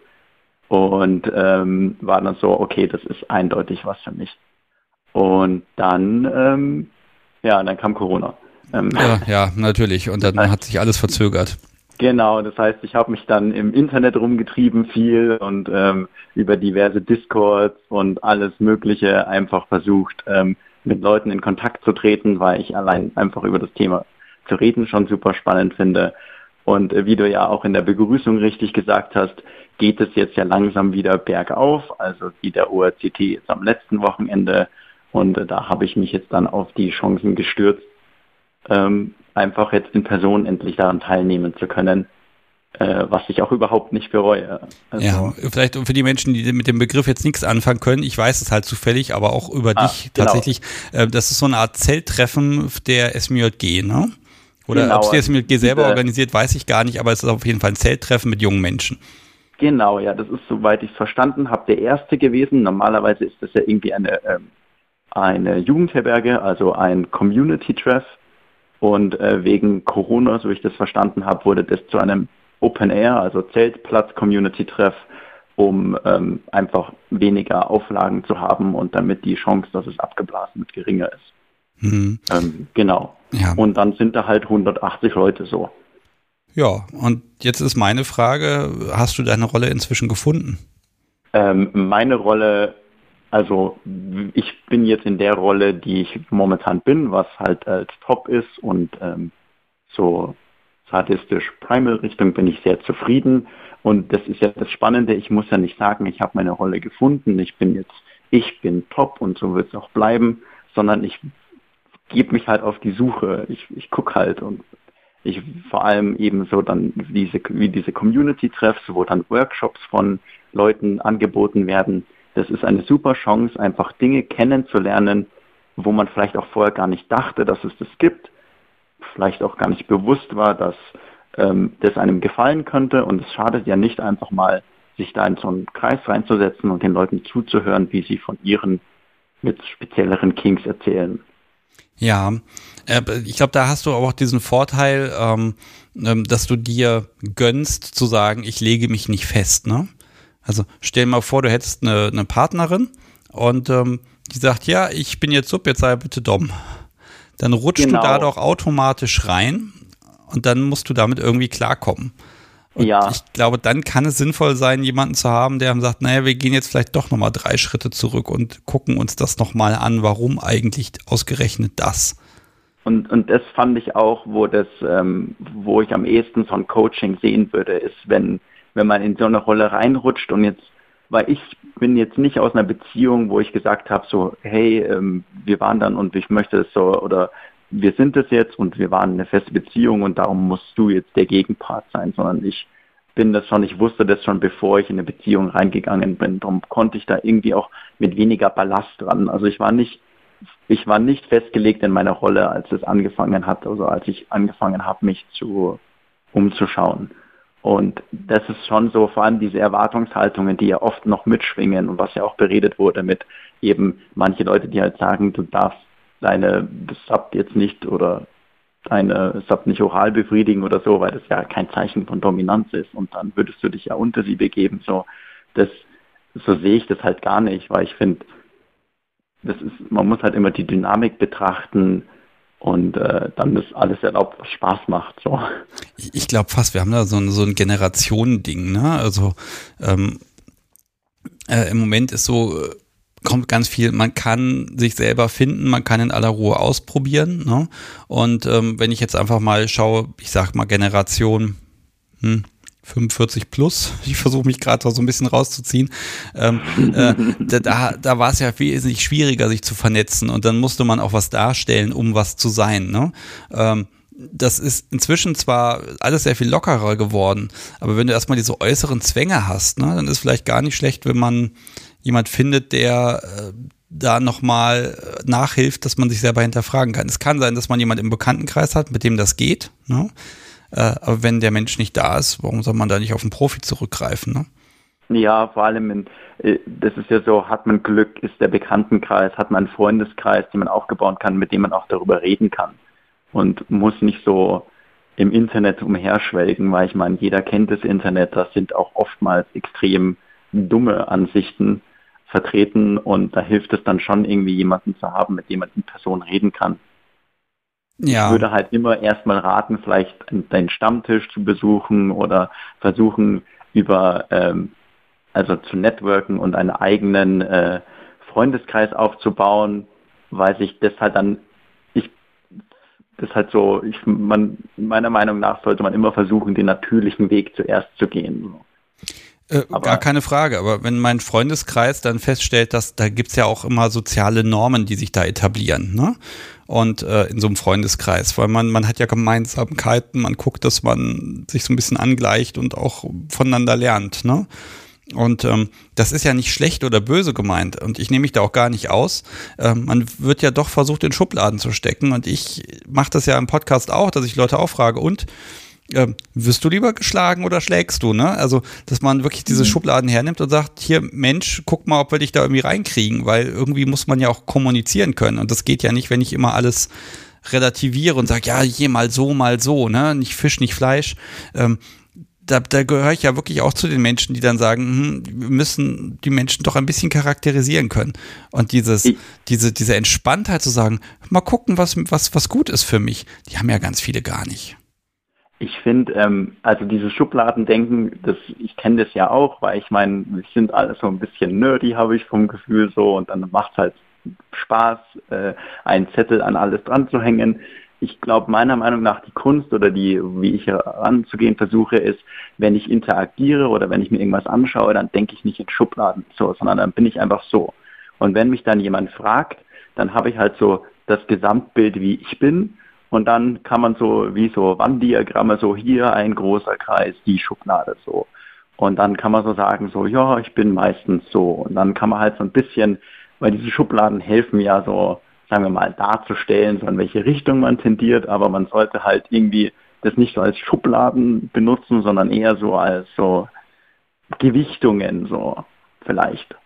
Und ähm, war dann so, okay, das ist eindeutig was für mich. Und dann, ähm, ja, dann kam Corona. Ähm, ja, ja, natürlich. Und dann hat sich alles verzögert. Genau, das heißt, ich habe mich dann im Internet rumgetrieben viel und ähm, über diverse Discords und alles Mögliche einfach versucht, ähm, mit Leuten in Kontakt zu treten, weil ich allein einfach über das Thema zu reden schon super spannend finde. Und äh, wie du ja auch in der Begrüßung richtig gesagt hast, geht es jetzt ja langsam wieder bergauf, also wie der ORCT jetzt am letzten Wochenende. Und äh, da habe ich mich jetzt dann auf die Chancen gestürzt, ähm, einfach jetzt in Person endlich daran teilnehmen zu können äh, was ich auch überhaupt nicht bereue. Also, ja, vielleicht für die Menschen, die mit dem Begriff jetzt nichts anfangen können, ich weiß es halt zufällig, aber auch über ah, dich genau. tatsächlich, äh, das ist so eine Art Zelttreffen der SMJG, ne? Oder genau, ob es die SMJG selber organisiert, weiß ich gar nicht, aber es ist auf jeden Fall ein Zelttreffen mit jungen Menschen. Genau, ja, das ist, soweit ich es verstanden habe, der erste gewesen. Normalerweise ist das ja irgendwie eine, ähm, eine Jugendherberge, also ein Community-Treff. Und äh, wegen Corona, so ich das verstanden habe, wurde das zu einem Open Air, also Zeltplatz, Community-Treff, um ähm, einfach weniger Auflagen zu haben und damit die Chance, dass es abgeblasen wird, geringer ist. Mhm. Ähm, genau. Ja. Und dann sind da halt 180 Leute so. Ja, und jetzt ist meine Frage, hast du deine Rolle inzwischen gefunden? Ähm, meine Rolle, also ich bin jetzt in der Rolle, die ich momentan bin, was halt als Top ist und ähm, so sadistisch Primal Richtung bin ich sehr zufrieden. Und das ist ja das Spannende, ich muss ja nicht sagen, ich habe meine Rolle gefunden, ich bin jetzt, ich bin top und so wird es auch bleiben, sondern ich gebe mich halt auf die Suche. Ich, ich gucke halt und ich vor allem eben so dann diese, wie diese Community-Treffs, wo dann Workshops von Leuten angeboten werden. Das ist eine super Chance, einfach Dinge kennenzulernen, wo man vielleicht auch vorher gar nicht dachte, dass es das gibt vielleicht auch gar nicht bewusst war, dass ähm, das einem gefallen könnte. Und es schadet ja nicht einfach mal, sich da in so einen Kreis reinzusetzen und den Leuten zuzuhören, wie sie von ihren mit spezielleren Kings erzählen. Ja, äh, ich glaube, da hast du auch diesen Vorteil, ähm, ähm, dass du dir gönnst zu sagen, ich lege mich nicht fest. Ne? Also stell mal vor, du hättest eine, eine Partnerin und ähm, die sagt, ja, ich bin jetzt sub, jetzt sei bitte Dom dann rutschst genau. du da doch automatisch rein und dann musst du damit irgendwie klarkommen. Und ja. ich glaube, dann kann es sinnvoll sein, jemanden zu haben, der sagt, naja, wir gehen jetzt vielleicht doch nochmal drei Schritte zurück und gucken uns das nochmal an, warum eigentlich ausgerechnet das. Und, und das fand ich auch, wo das, ähm, wo ich am ehesten so ein Coaching sehen würde, ist, wenn, wenn man in so eine Rolle reinrutscht und jetzt weil ich bin jetzt nicht aus einer Beziehung, wo ich gesagt habe, so, hey, ähm, wir waren dann und ich möchte es so, oder wir sind es jetzt und wir waren eine feste Beziehung und darum musst du jetzt der Gegenpart sein, sondern ich bin das schon, ich wusste das schon, bevor ich in eine Beziehung reingegangen bin. Darum konnte ich da irgendwie auch mit weniger Ballast dran. Also ich war nicht, ich war nicht festgelegt in meiner Rolle, als es angefangen hat, also als ich angefangen habe, mich zu umzuschauen. Und das ist schon so, vor allem diese Erwartungshaltungen, die ja oft noch mitschwingen und was ja auch beredet wurde mit eben manche Leute, die halt sagen, du darfst deine Sub jetzt nicht oder deine Sub nicht oral befriedigen oder so, weil das ja kein Zeichen von Dominanz ist und dann würdest du dich ja unter sie begeben. So, das, so sehe ich das halt gar nicht, weil ich finde, das ist, man muss halt immer die Dynamik betrachten, und äh, dann ist alles erlaubt, was Spaß macht. So. Ich, ich glaube fast, wir haben da so ein, so ein Generationending. Ne? Also ähm, äh, im Moment ist so, äh, kommt ganz viel, man kann sich selber finden, man kann in aller Ruhe ausprobieren. Ne? Und ähm, wenn ich jetzt einfach mal schaue, ich sag mal Generation, hm, 45 plus. Ich versuche mich gerade so ein bisschen rauszuziehen. Ähm, äh, da da war es ja wesentlich schwieriger, sich zu vernetzen und dann musste man auch was darstellen, um was zu sein. Ne? Ähm, das ist inzwischen zwar alles sehr viel lockerer geworden, aber wenn du erstmal diese äußeren Zwänge hast, ne, dann ist vielleicht gar nicht schlecht, wenn man jemand findet, der äh, da nochmal nachhilft, dass man sich selber hinterfragen kann. Es kann sein, dass man jemand im Bekanntenkreis hat, mit dem das geht. Ne? Äh, aber wenn der Mensch nicht da ist, warum soll man da nicht auf einen Profi zurückgreifen? Ne? Ja, vor allem, in, äh, das ist ja so, hat man Glück, ist der Bekanntenkreis, hat man einen Freundeskreis, den man aufgebaut kann, mit dem man auch darüber reden kann. Und muss nicht so im Internet umherschwelgen, weil ich meine, jeder kennt das Internet, da sind auch oftmals extrem dumme Ansichten vertreten und da hilft es dann schon irgendwie jemanden zu haben, mit dem man in Person reden kann. Ja. Ich würde halt immer erstmal raten, vielleicht deinen Stammtisch zu besuchen oder versuchen über, ähm, also zu networken und einen eigenen äh, Freundeskreis aufzubauen, weil sich das halt dann, ich, das halt so, ich, man, meiner Meinung nach sollte man immer versuchen, den natürlichen Weg zuerst zu gehen. Äh, gar keine Frage, aber wenn mein Freundeskreis dann feststellt, dass da gibt's ja auch immer soziale Normen, die sich da etablieren, ne? Und äh, in so einem Freundeskreis, weil man, man hat ja Gemeinsamkeiten, man guckt, dass man sich so ein bisschen angleicht und auch voneinander lernt, ne? Und ähm, das ist ja nicht schlecht oder böse gemeint. Und ich nehme mich da auch gar nicht aus. Ähm, man wird ja doch versucht, in Schubladen zu stecken. Und ich mache das ja im Podcast auch, dass ich Leute auffrage. Und äh, wirst du lieber geschlagen oder schlägst du, ne? Also, dass man wirklich diese mhm. Schubladen hernimmt und sagt, hier, Mensch, guck mal, ob wir dich da irgendwie reinkriegen, weil irgendwie muss man ja auch kommunizieren können. Und das geht ja nicht, wenn ich immer alles relativiere und sage, ja, hier mal so, mal so, ne? Nicht Fisch, nicht Fleisch. Ähm, da, da gehöre ich ja wirklich auch zu den Menschen, die dann sagen, hm, wir müssen die Menschen doch ein bisschen charakterisieren können. Und dieses, diese, diese Entspanntheit zu sagen, mal gucken, was, was, was gut ist für mich, die haben ja ganz viele gar nicht. Ich finde, ähm, also dieses Schubladendenken, das, ich kenne das ja auch, weil ich meine, wir sind alle so ein bisschen nerdy, habe ich vom Gefühl so, und dann macht es halt Spaß, äh, einen Zettel an alles dran zu hängen. Ich glaube, meiner Meinung nach die Kunst oder die, wie ich heranzugehen versuche, ist, wenn ich interagiere oder wenn ich mir irgendwas anschaue, dann denke ich nicht in Schubladen so, sondern dann bin ich einfach so. Und wenn mich dann jemand fragt, dann habe ich halt so das Gesamtbild, wie ich bin und dann kann man so wie so Wanddiagramme, so hier ein großer Kreis, die Schublade so. Und dann kann man so sagen, so, ja, ich bin meistens so. Und dann kann man halt so ein bisschen, weil diese Schubladen helfen ja so, sagen wir mal, darzustellen, so in welche Richtung man tendiert, aber man sollte halt irgendwie das nicht so als Schubladen benutzen, sondern eher so als so Gewichtungen, so vielleicht.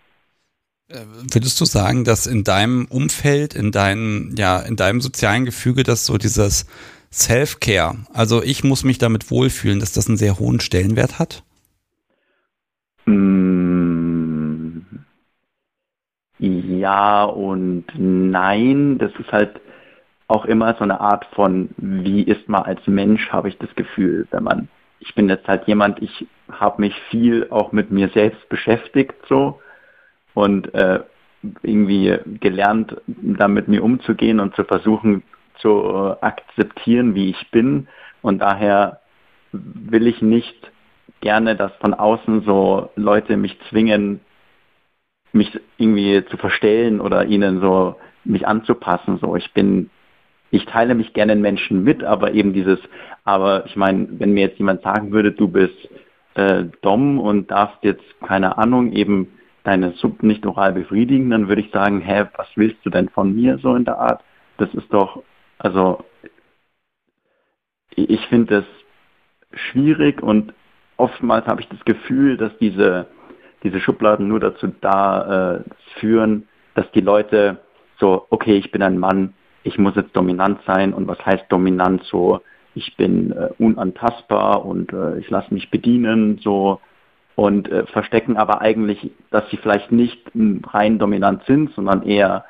Äh, würdest du sagen, dass in deinem Umfeld, in deinem, ja, in deinem sozialen Gefüge, dass so dieses Self-Care, also ich muss mich damit wohlfühlen, dass das einen sehr hohen Stellenwert hat? Mm, ja und nein. Das ist halt auch immer so eine Art von, wie ist man als Mensch, habe ich das Gefühl, wenn man, ich bin jetzt halt jemand, ich habe mich viel auch mit mir selbst beschäftigt so und äh, irgendwie gelernt, da mit mir umzugehen und zu versuchen zu äh, akzeptieren, wie ich bin. Und daher will ich nicht gerne, dass von außen so Leute mich zwingen, mich irgendwie zu verstellen oder ihnen so mich anzupassen. So, ich bin, ich teile mich gerne in Menschen mit, aber eben dieses, aber ich meine, wenn mir jetzt jemand sagen würde, du bist äh, Dom und darfst jetzt, keine Ahnung, eben deine Sub nicht oral befriedigen, dann würde ich sagen, hä, was willst du denn von mir so in der Art? Das ist doch, also ich finde das schwierig und oftmals habe ich das Gefühl, dass diese, diese Schubladen nur dazu da äh, führen, dass die Leute so, okay, ich bin ein Mann, ich muss jetzt dominant sein und was heißt dominant so, ich bin äh, unantastbar und äh, ich lasse mich bedienen so und äh, verstecken aber eigentlich, dass sie vielleicht nicht rein dominant sind, sondern eher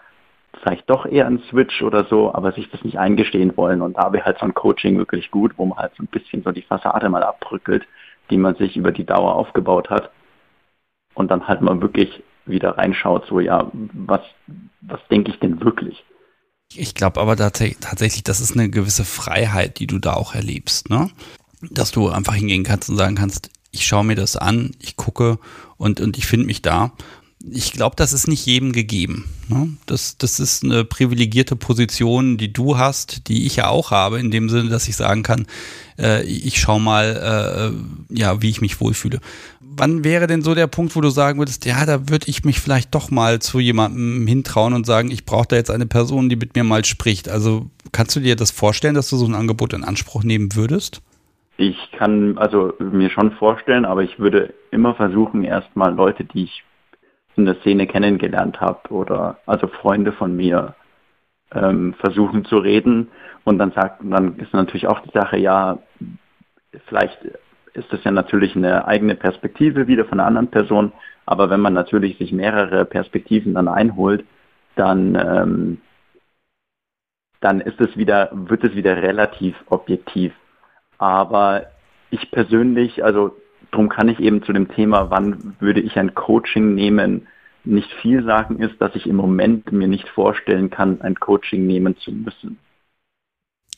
vielleicht doch eher ein Switch oder so, aber sich das nicht eingestehen wollen. Und da wäre halt so ein Coaching wirklich gut, wo man halt so ein bisschen so die Fassade mal abbrückelt, die man sich über die Dauer aufgebaut hat. Und dann halt mal wirklich wieder reinschaut, so ja, was, was denke ich denn wirklich? Ich glaube aber tatsächlich, das ist eine gewisse Freiheit, die du da auch erlebst, ne? Dass du einfach hingehen kannst und sagen kannst, ich schaue mir das an, ich gucke und, und ich finde mich da ich glaube, das ist nicht jedem gegeben. Ne? Das, das ist eine privilegierte Position, die du hast, die ich ja auch habe, in dem Sinne, dass ich sagen kann, äh, ich schaue mal, äh, ja, wie ich mich wohlfühle. Wann wäre denn so der Punkt, wo du sagen würdest, ja, da würde ich mich vielleicht doch mal zu jemandem hintrauen und sagen, ich brauche da jetzt eine Person, die mit mir mal spricht. Also kannst du dir das vorstellen, dass du so ein Angebot in Anspruch nehmen würdest? Ich kann also mir schon vorstellen, aber ich würde immer versuchen, erstmal Leute, die ich in der Szene kennengelernt habe oder also Freunde von mir ähm, versuchen zu reden und dann sagt, dann ist natürlich auch die Sache, ja, vielleicht ist das ja natürlich eine eigene Perspektive wieder von einer anderen Person, aber wenn man natürlich sich mehrere Perspektiven dann einholt, dann ähm, dann ist es wieder, wird es wieder relativ objektiv. Aber ich persönlich, also darum kann ich eben zu dem Thema, wann würde ich ein Coaching nehmen, nicht viel sagen, ist, dass ich im Moment mir nicht vorstellen kann, ein Coaching nehmen zu müssen.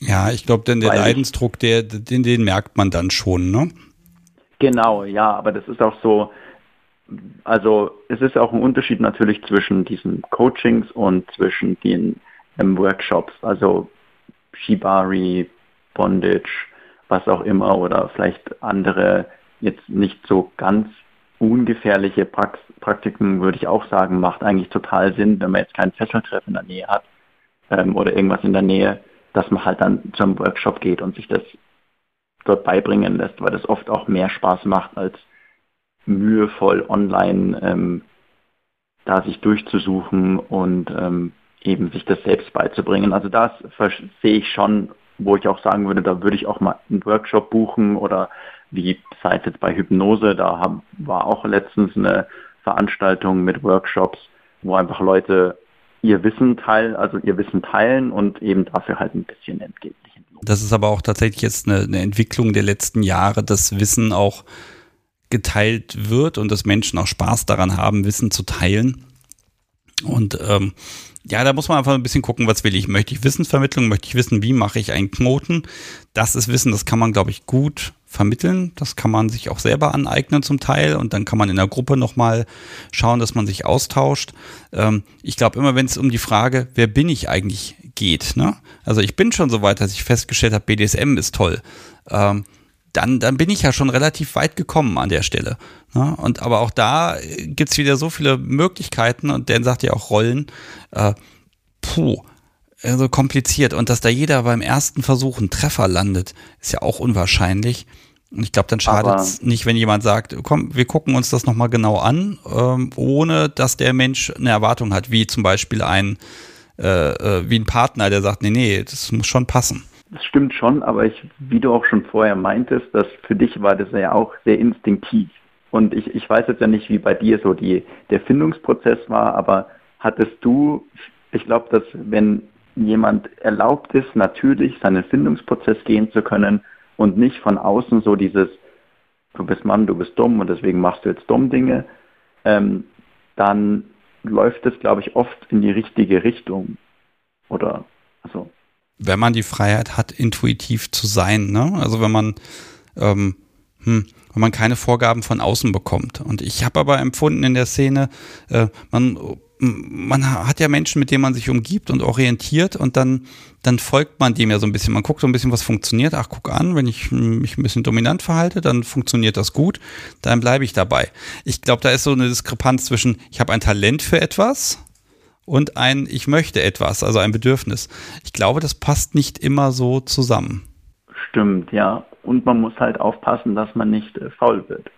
Ja, ich glaube, denn der Weil Leidensdruck, der, den, den merkt man dann schon, ne? Genau, ja, aber das ist auch so, also es ist auch ein Unterschied natürlich zwischen diesen Coachings und zwischen den ähm, Workshops, also Shibari, Bondage, was auch immer oder vielleicht andere jetzt nicht so ganz ungefährliche Prax Praktiken, würde ich auch sagen, macht eigentlich total Sinn, wenn man jetzt keinen Fesseltreff in der Nähe hat ähm, oder irgendwas in der Nähe, dass man halt dann zum Workshop geht und sich das dort beibringen lässt, weil das oft auch mehr Spaß macht, als mühevoll online ähm, da sich durchzusuchen und ähm, eben sich das selbst beizubringen. Also das sehe ich schon, wo ich auch sagen würde, da würde ich auch mal einen Workshop buchen oder wie seit jetzt bei Hypnose, da haben, war auch letztens eine Veranstaltung mit Workshops, wo einfach Leute ihr Wissen teilen, also ihr Wissen teilen und eben dafür halt ein bisschen entgeltlich. Das ist aber auch tatsächlich jetzt eine, eine Entwicklung der letzten Jahre, dass Wissen auch geteilt wird und dass Menschen auch Spaß daran haben, Wissen zu teilen. Und ähm, ja, da muss man einfach ein bisschen gucken, was will ich. Möchte ich Wissensvermittlung? Möchte ich wissen, wie mache ich einen Knoten? Das ist Wissen, das kann man, glaube ich, gut vermitteln. Das kann man sich auch selber aneignen zum Teil und dann kann man in der Gruppe nochmal schauen, dass man sich austauscht. Ähm, ich glaube immer, wenn es um die Frage, wer bin ich eigentlich geht, ne? Also ich bin schon so weit, dass ich festgestellt habe, BDSM ist toll. Ähm, dann, dann bin ich ja schon relativ weit gekommen an der Stelle. Ne? Und aber auch da gibt's wieder so viele Möglichkeiten und Dan sagt ja auch Rollen. Äh, puh, so kompliziert und dass da jeder beim ersten Versuch einen Treffer landet, ist ja auch unwahrscheinlich. Und ich glaube, dann schadet es nicht, wenn jemand sagt, komm, wir gucken uns das nochmal genau an, ähm, ohne dass der Mensch eine Erwartung hat, wie zum Beispiel ein, äh, äh, wie ein Partner, der sagt, nee, nee, das muss schon passen. Das stimmt schon, aber ich, wie du auch schon vorher meintest, dass für dich war das ja auch sehr instinktiv. Und ich, ich weiß jetzt ja nicht, wie bei dir so die, der Findungsprozess war, aber hattest du, ich glaube, dass wenn jemand erlaubt ist, natürlich seinen Findungsprozess gehen zu können und nicht von außen so dieses, du bist Mann, du bist dumm und deswegen machst du jetzt dumm Dinge, ähm, dann läuft es, glaube ich, oft in die richtige Richtung. Oder, also. Wenn man die Freiheit hat, intuitiv zu sein, ne? Also wenn man, ähm, hm, wenn man keine Vorgaben von außen bekommt. Und ich habe aber empfunden in der Szene, äh, man man hat ja Menschen, mit denen man sich umgibt und orientiert und dann, dann folgt man dem ja so ein bisschen. Man guckt so ein bisschen, was funktioniert. Ach, guck an, wenn ich mich ein bisschen dominant verhalte, dann funktioniert das gut. Dann bleibe ich dabei. Ich glaube, da ist so eine Diskrepanz zwischen, ich habe ein Talent für etwas und ein, ich möchte etwas, also ein Bedürfnis. Ich glaube, das passt nicht immer so zusammen. Stimmt, ja. Und man muss halt aufpassen, dass man nicht äh, faul wird.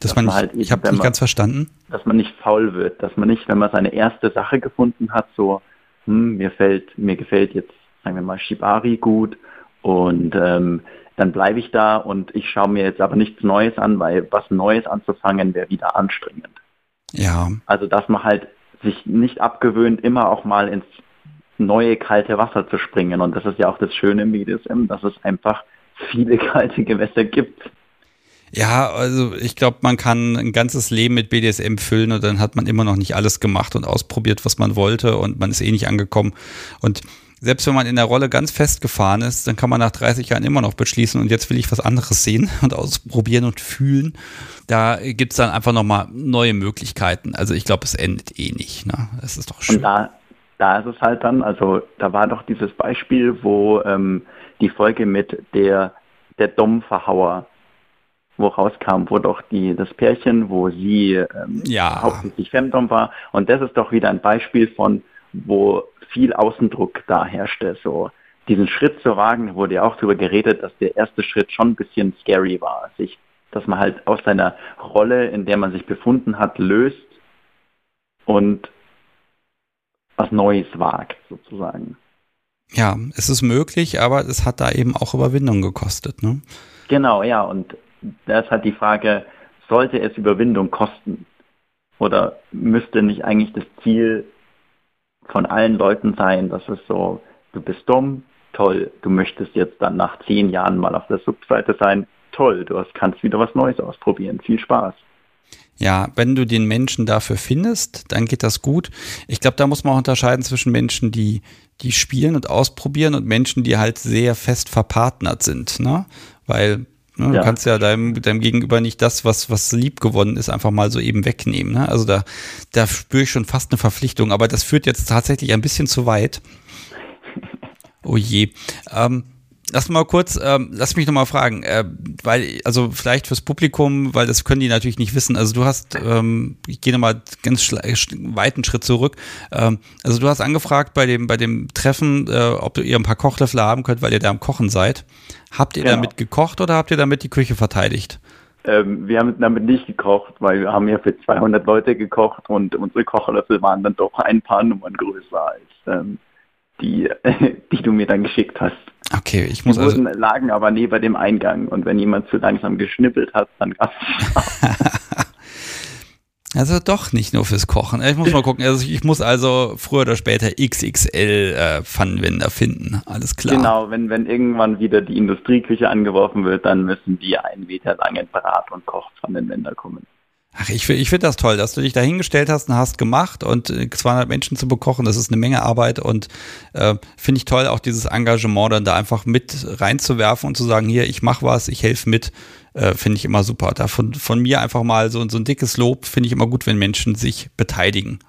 Dass, dass man, nicht, halt ich habe nicht ganz verstanden. Dass man nicht faul wird, dass man nicht, wenn man seine erste Sache gefunden hat, so, hm, mir fällt, mir gefällt jetzt, sagen wir mal, Shibari gut und ähm, dann bleibe ich da und ich schaue mir jetzt aber nichts Neues an, weil was Neues anzufangen wäre wieder anstrengend. Ja. Also dass man halt sich nicht abgewöhnt, immer auch mal ins neue kalte Wasser zu springen. Und das ist ja auch das Schöne im BDSM, dass es einfach viele kalte Gewässer gibt. Ja, also ich glaube, man kann ein ganzes Leben mit BDSM füllen und dann hat man immer noch nicht alles gemacht und ausprobiert, was man wollte und man ist eh nicht angekommen. Und selbst wenn man in der Rolle ganz festgefahren ist, dann kann man nach 30 Jahren immer noch beschließen und jetzt will ich was anderes sehen und ausprobieren und fühlen. Da gibt's dann einfach nochmal neue Möglichkeiten. Also ich glaube, es endet eh nicht. Ne? Das ist doch schön. Und da, da ist es halt dann, also da war doch dieses Beispiel, wo ähm, die Folge mit der, der Dom-Verhauer wo rauskam, wo doch die, das Pärchen, wo sie ähm, ja. hauptsächlich Femdom war. Und das ist doch wieder ein Beispiel von, wo viel Außendruck da herrschte. So diesen Schritt zu wagen, wurde ja auch darüber geredet, dass der erste Schritt schon ein bisschen scary war. Sich, dass man halt aus seiner Rolle, in der man sich befunden hat, löst und was Neues wagt, sozusagen. Ja, es ist möglich, aber es hat da eben auch Überwindung gekostet, ne? Genau, ja, und da ist halt die Frage, sollte es Überwindung kosten? Oder müsste nicht eigentlich das Ziel von allen Leuten sein, dass es so, du bist dumm, toll, du möchtest jetzt dann nach zehn Jahren mal auf der Subseite sein, toll, du hast, kannst wieder was Neues ausprobieren, viel Spaß. Ja, wenn du den Menschen dafür findest, dann geht das gut. Ich glaube, da muss man auch unterscheiden zwischen Menschen, die, die spielen und ausprobieren und Menschen, die halt sehr fest verpartnert sind, ne? Weil Ne? Du ja. kannst ja deinem, deinem Gegenüber nicht das, was, was lieb gewonnen ist, einfach mal so eben wegnehmen. Ne? Also da, da spüre ich schon fast eine Verpflichtung, aber das führt jetzt tatsächlich ein bisschen zu weit. Oh je. Ähm, lass mal kurz, ähm, lass mich nochmal fragen, äh, weil, also vielleicht fürs Publikum, weil das können die natürlich nicht wissen. Also du hast, ähm, ich gehe nochmal ganz weiten Schritt zurück. Ähm, also du hast angefragt bei dem, bei dem Treffen, äh, ob ihr ein paar Kochlöffel haben könnt, weil ihr da am Kochen seid. Habt ihr genau. damit gekocht oder habt ihr damit die Küche verteidigt? Ähm, wir haben damit nicht gekocht, weil wir haben ja für 200 Leute gekocht und unsere Kochlöffel waren dann doch ein paar Nummern größer als ähm, die, die du mir dann geschickt hast. Okay, ich muss die also. Wurden, lagen aber neben dem Eingang und wenn jemand zu langsam geschnippelt hat, dann gab es Also doch nicht nur fürs Kochen. Ich muss mal gucken. Also ich muss also früher oder später XXL äh, Pfannenwender finden. Alles klar. Genau, wenn, wenn irgendwann wieder die Industrieküche angeworfen wird, dann müssen die einen Meter langen Brat- und Kochpfannenwender kommen. Ach, ich, ich finde das toll, dass du dich da hingestellt hast und hast gemacht und 200 äh, Menschen zu bekochen, das ist eine Menge Arbeit und äh, finde ich toll, auch dieses Engagement dann da einfach mit reinzuwerfen und zu sagen, hier, ich mache was, ich helfe mit, äh, finde ich immer super. Da von, von mir einfach mal so, so ein dickes Lob, finde ich immer gut, wenn Menschen sich beteiligen.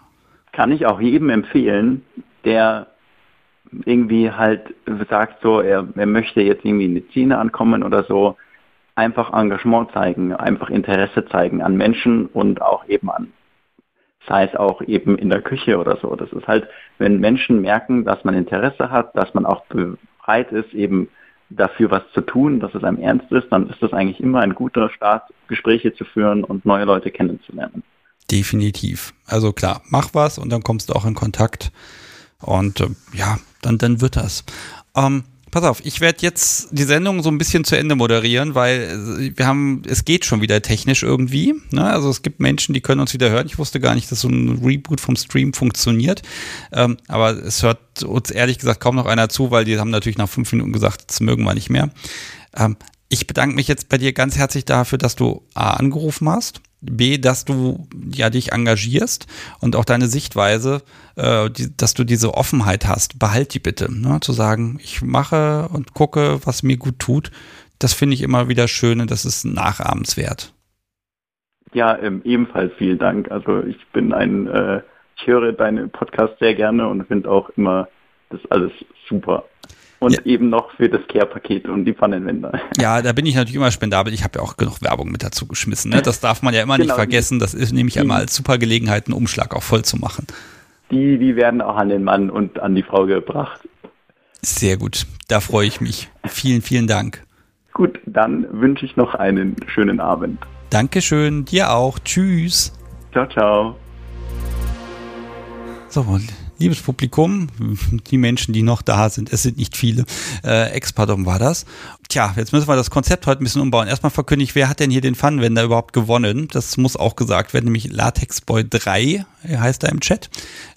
Kann ich auch jedem empfehlen, der irgendwie halt sagt so, er, er möchte jetzt irgendwie in die Szene ankommen oder so, einfach Engagement zeigen, einfach Interesse zeigen an Menschen und auch eben an, sei es auch eben in der Küche oder so. Das ist halt, wenn Menschen merken, dass man Interesse hat, dass man auch bereit ist, eben dafür was zu tun, dass es einem ernst ist, dann ist das eigentlich immer ein guter Start, Gespräche zu führen und neue Leute kennenzulernen. Definitiv. Also klar, mach was und dann kommst du auch in Kontakt. Und äh, ja, dann, dann wird das. Ähm, Pass auf, ich werde jetzt die Sendung so ein bisschen zu Ende moderieren, weil äh, wir haben, es geht schon wieder technisch irgendwie. Ne? Also es gibt Menschen, die können uns wieder hören. Ich wusste gar nicht, dass so ein Reboot vom Stream funktioniert. Ähm, aber es hört uns ehrlich gesagt kaum noch einer zu, weil die haben natürlich nach fünf Minuten gesagt, das mögen wir nicht mehr. Ähm, ich bedanke mich jetzt bei dir ganz herzlich dafür, dass du A angerufen hast B, dass du ja dich engagierst und auch deine Sichtweise, äh, die, dass du diese Offenheit hast, behalt die bitte. Ne? Zu sagen, ich mache und gucke, was mir gut tut, das finde ich immer wieder schön und das ist nachahmenswert. Ja, ähm, ebenfalls vielen Dank. Also ich bin ein, äh, ich höre deine Podcasts sehr gerne und finde auch immer das alles super. Und ja. eben noch für das Care-Paket und die Pfannenwender. Ja, da bin ich natürlich immer spendabel. Ich habe ja auch genug Werbung mit dazu geschmissen. Ne? Das darf man ja immer genau. nicht vergessen. Das ist nämlich einmal als super Gelegenheit, einen Umschlag auch voll zu machen. Die, die werden auch an den Mann und an die Frau gebracht. Sehr gut. Da freue ich mich. Vielen, vielen Dank. Gut, dann wünsche ich noch einen schönen Abend. Dankeschön, dir auch. Tschüss. Ciao, ciao. So, liebes Publikum, die Menschen, die noch da sind, es sind nicht viele, äh, Expadom war das. Tja, jetzt müssen wir das Konzept heute ein bisschen umbauen. Erstmal verkünde ich, wer hat denn hier den Funwender überhaupt gewonnen? Das muss auch gesagt werden, nämlich Latexboy 3 heißt er im Chat.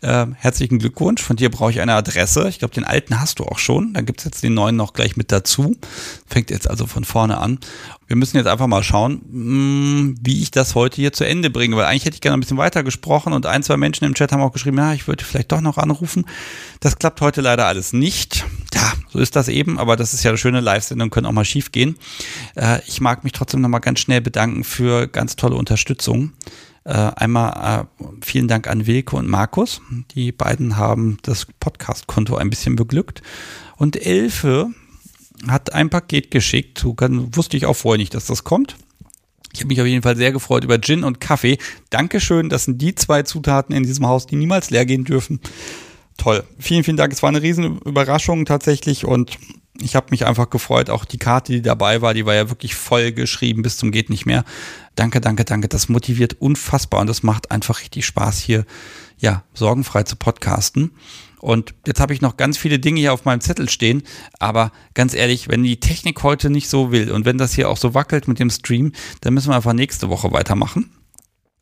Äh, herzlichen Glückwunsch. Von dir brauche ich eine Adresse. Ich glaube, den alten hast du auch schon. Dann gibt es jetzt den neuen noch gleich mit dazu. Fängt jetzt also von vorne an. Wir müssen jetzt einfach mal schauen, hm, wie ich das heute hier zu Ende bringe, weil eigentlich hätte ich gerne ein bisschen weiter gesprochen und ein, zwei Menschen im Chat haben auch geschrieben, ja, ich würde vielleicht doch noch anrufen. Das klappt heute leider alles nicht. Ja, so ist das eben, aber das ist ja eine schöne Live-Sendung, können auch mal schief gehen. Äh, ich mag mich trotzdem nochmal ganz schnell bedanken für ganz tolle Unterstützung. Äh, einmal äh, vielen Dank an Wilke und Markus. Die beiden haben das Podcast-Konto ein bisschen beglückt. Und Elfe hat ein Paket geschickt. So kann, wusste ich auch vorher nicht, dass das kommt. Ich habe mich auf jeden Fall sehr gefreut über Gin und Kaffee. Dankeschön, das sind die zwei Zutaten in diesem Haus, die niemals leer gehen dürfen. Toll. Vielen, vielen Dank. Es war eine riesen Überraschung tatsächlich und ich habe mich einfach gefreut. Auch die Karte, die dabei war, die war ja wirklich voll geschrieben bis zum geht nicht mehr. Danke, danke, danke. Das motiviert unfassbar und das macht einfach richtig Spaß hier, ja, sorgenfrei zu podcasten. Und jetzt habe ich noch ganz viele Dinge hier auf meinem Zettel stehen, aber ganz ehrlich, wenn die Technik heute nicht so will und wenn das hier auch so wackelt mit dem Stream, dann müssen wir einfach nächste Woche weitermachen.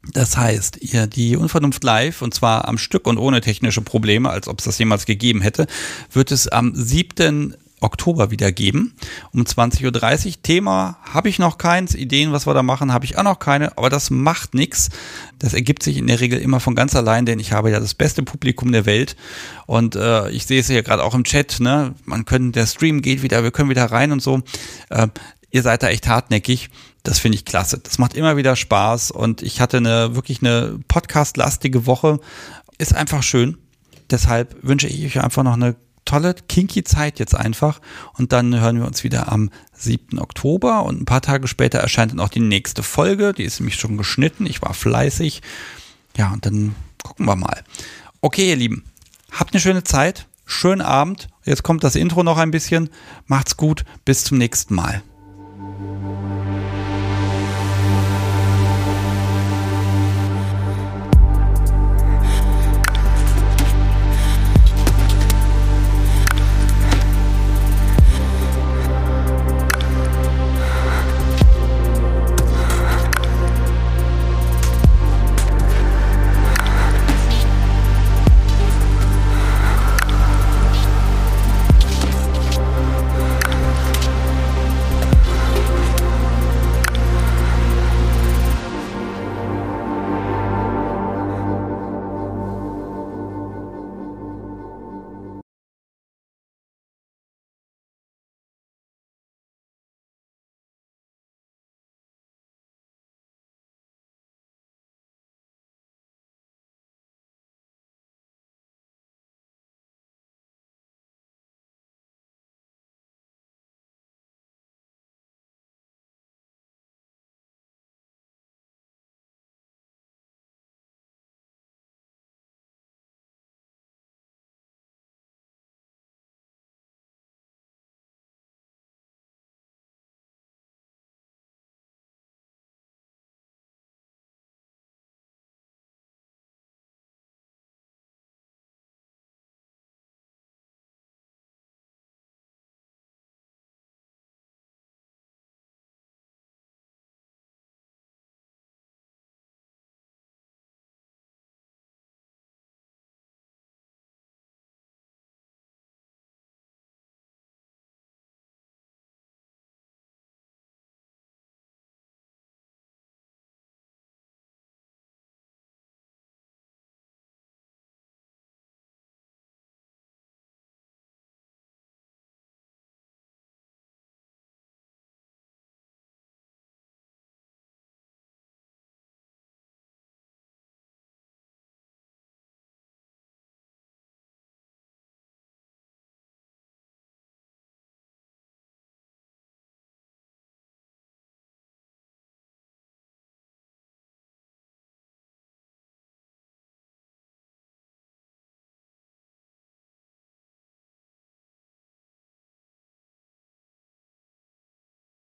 Das heißt, ihr die Unvernunft live und zwar am Stück und ohne technische Probleme, als ob es das jemals gegeben hätte, wird es am 7. Oktober wieder geben, um 20.30 Uhr. Thema habe ich noch keins, Ideen, was wir da machen, habe ich auch noch keine, aber das macht nichts. Das ergibt sich in der Regel immer von ganz allein, denn ich habe ja das beste Publikum der Welt und äh, ich sehe es ja gerade auch im Chat, ne? Man können, der Stream geht wieder, wir können wieder rein und so. Äh, ihr seid da echt hartnäckig. Das finde ich klasse. Das macht immer wieder Spaß und ich hatte eine wirklich eine Podcast-lastige Woche. Ist einfach schön. Deshalb wünsche ich euch einfach noch eine tolle, kinky Zeit jetzt einfach. Und dann hören wir uns wieder am 7. Oktober. Und ein paar Tage später erscheint dann auch die nächste Folge. Die ist nämlich schon geschnitten. Ich war fleißig. Ja, und dann gucken wir mal. Okay, ihr Lieben. Habt eine schöne Zeit. Schönen Abend. Jetzt kommt das Intro noch ein bisschen. Macht's gut. Bis zum nächsten Mal.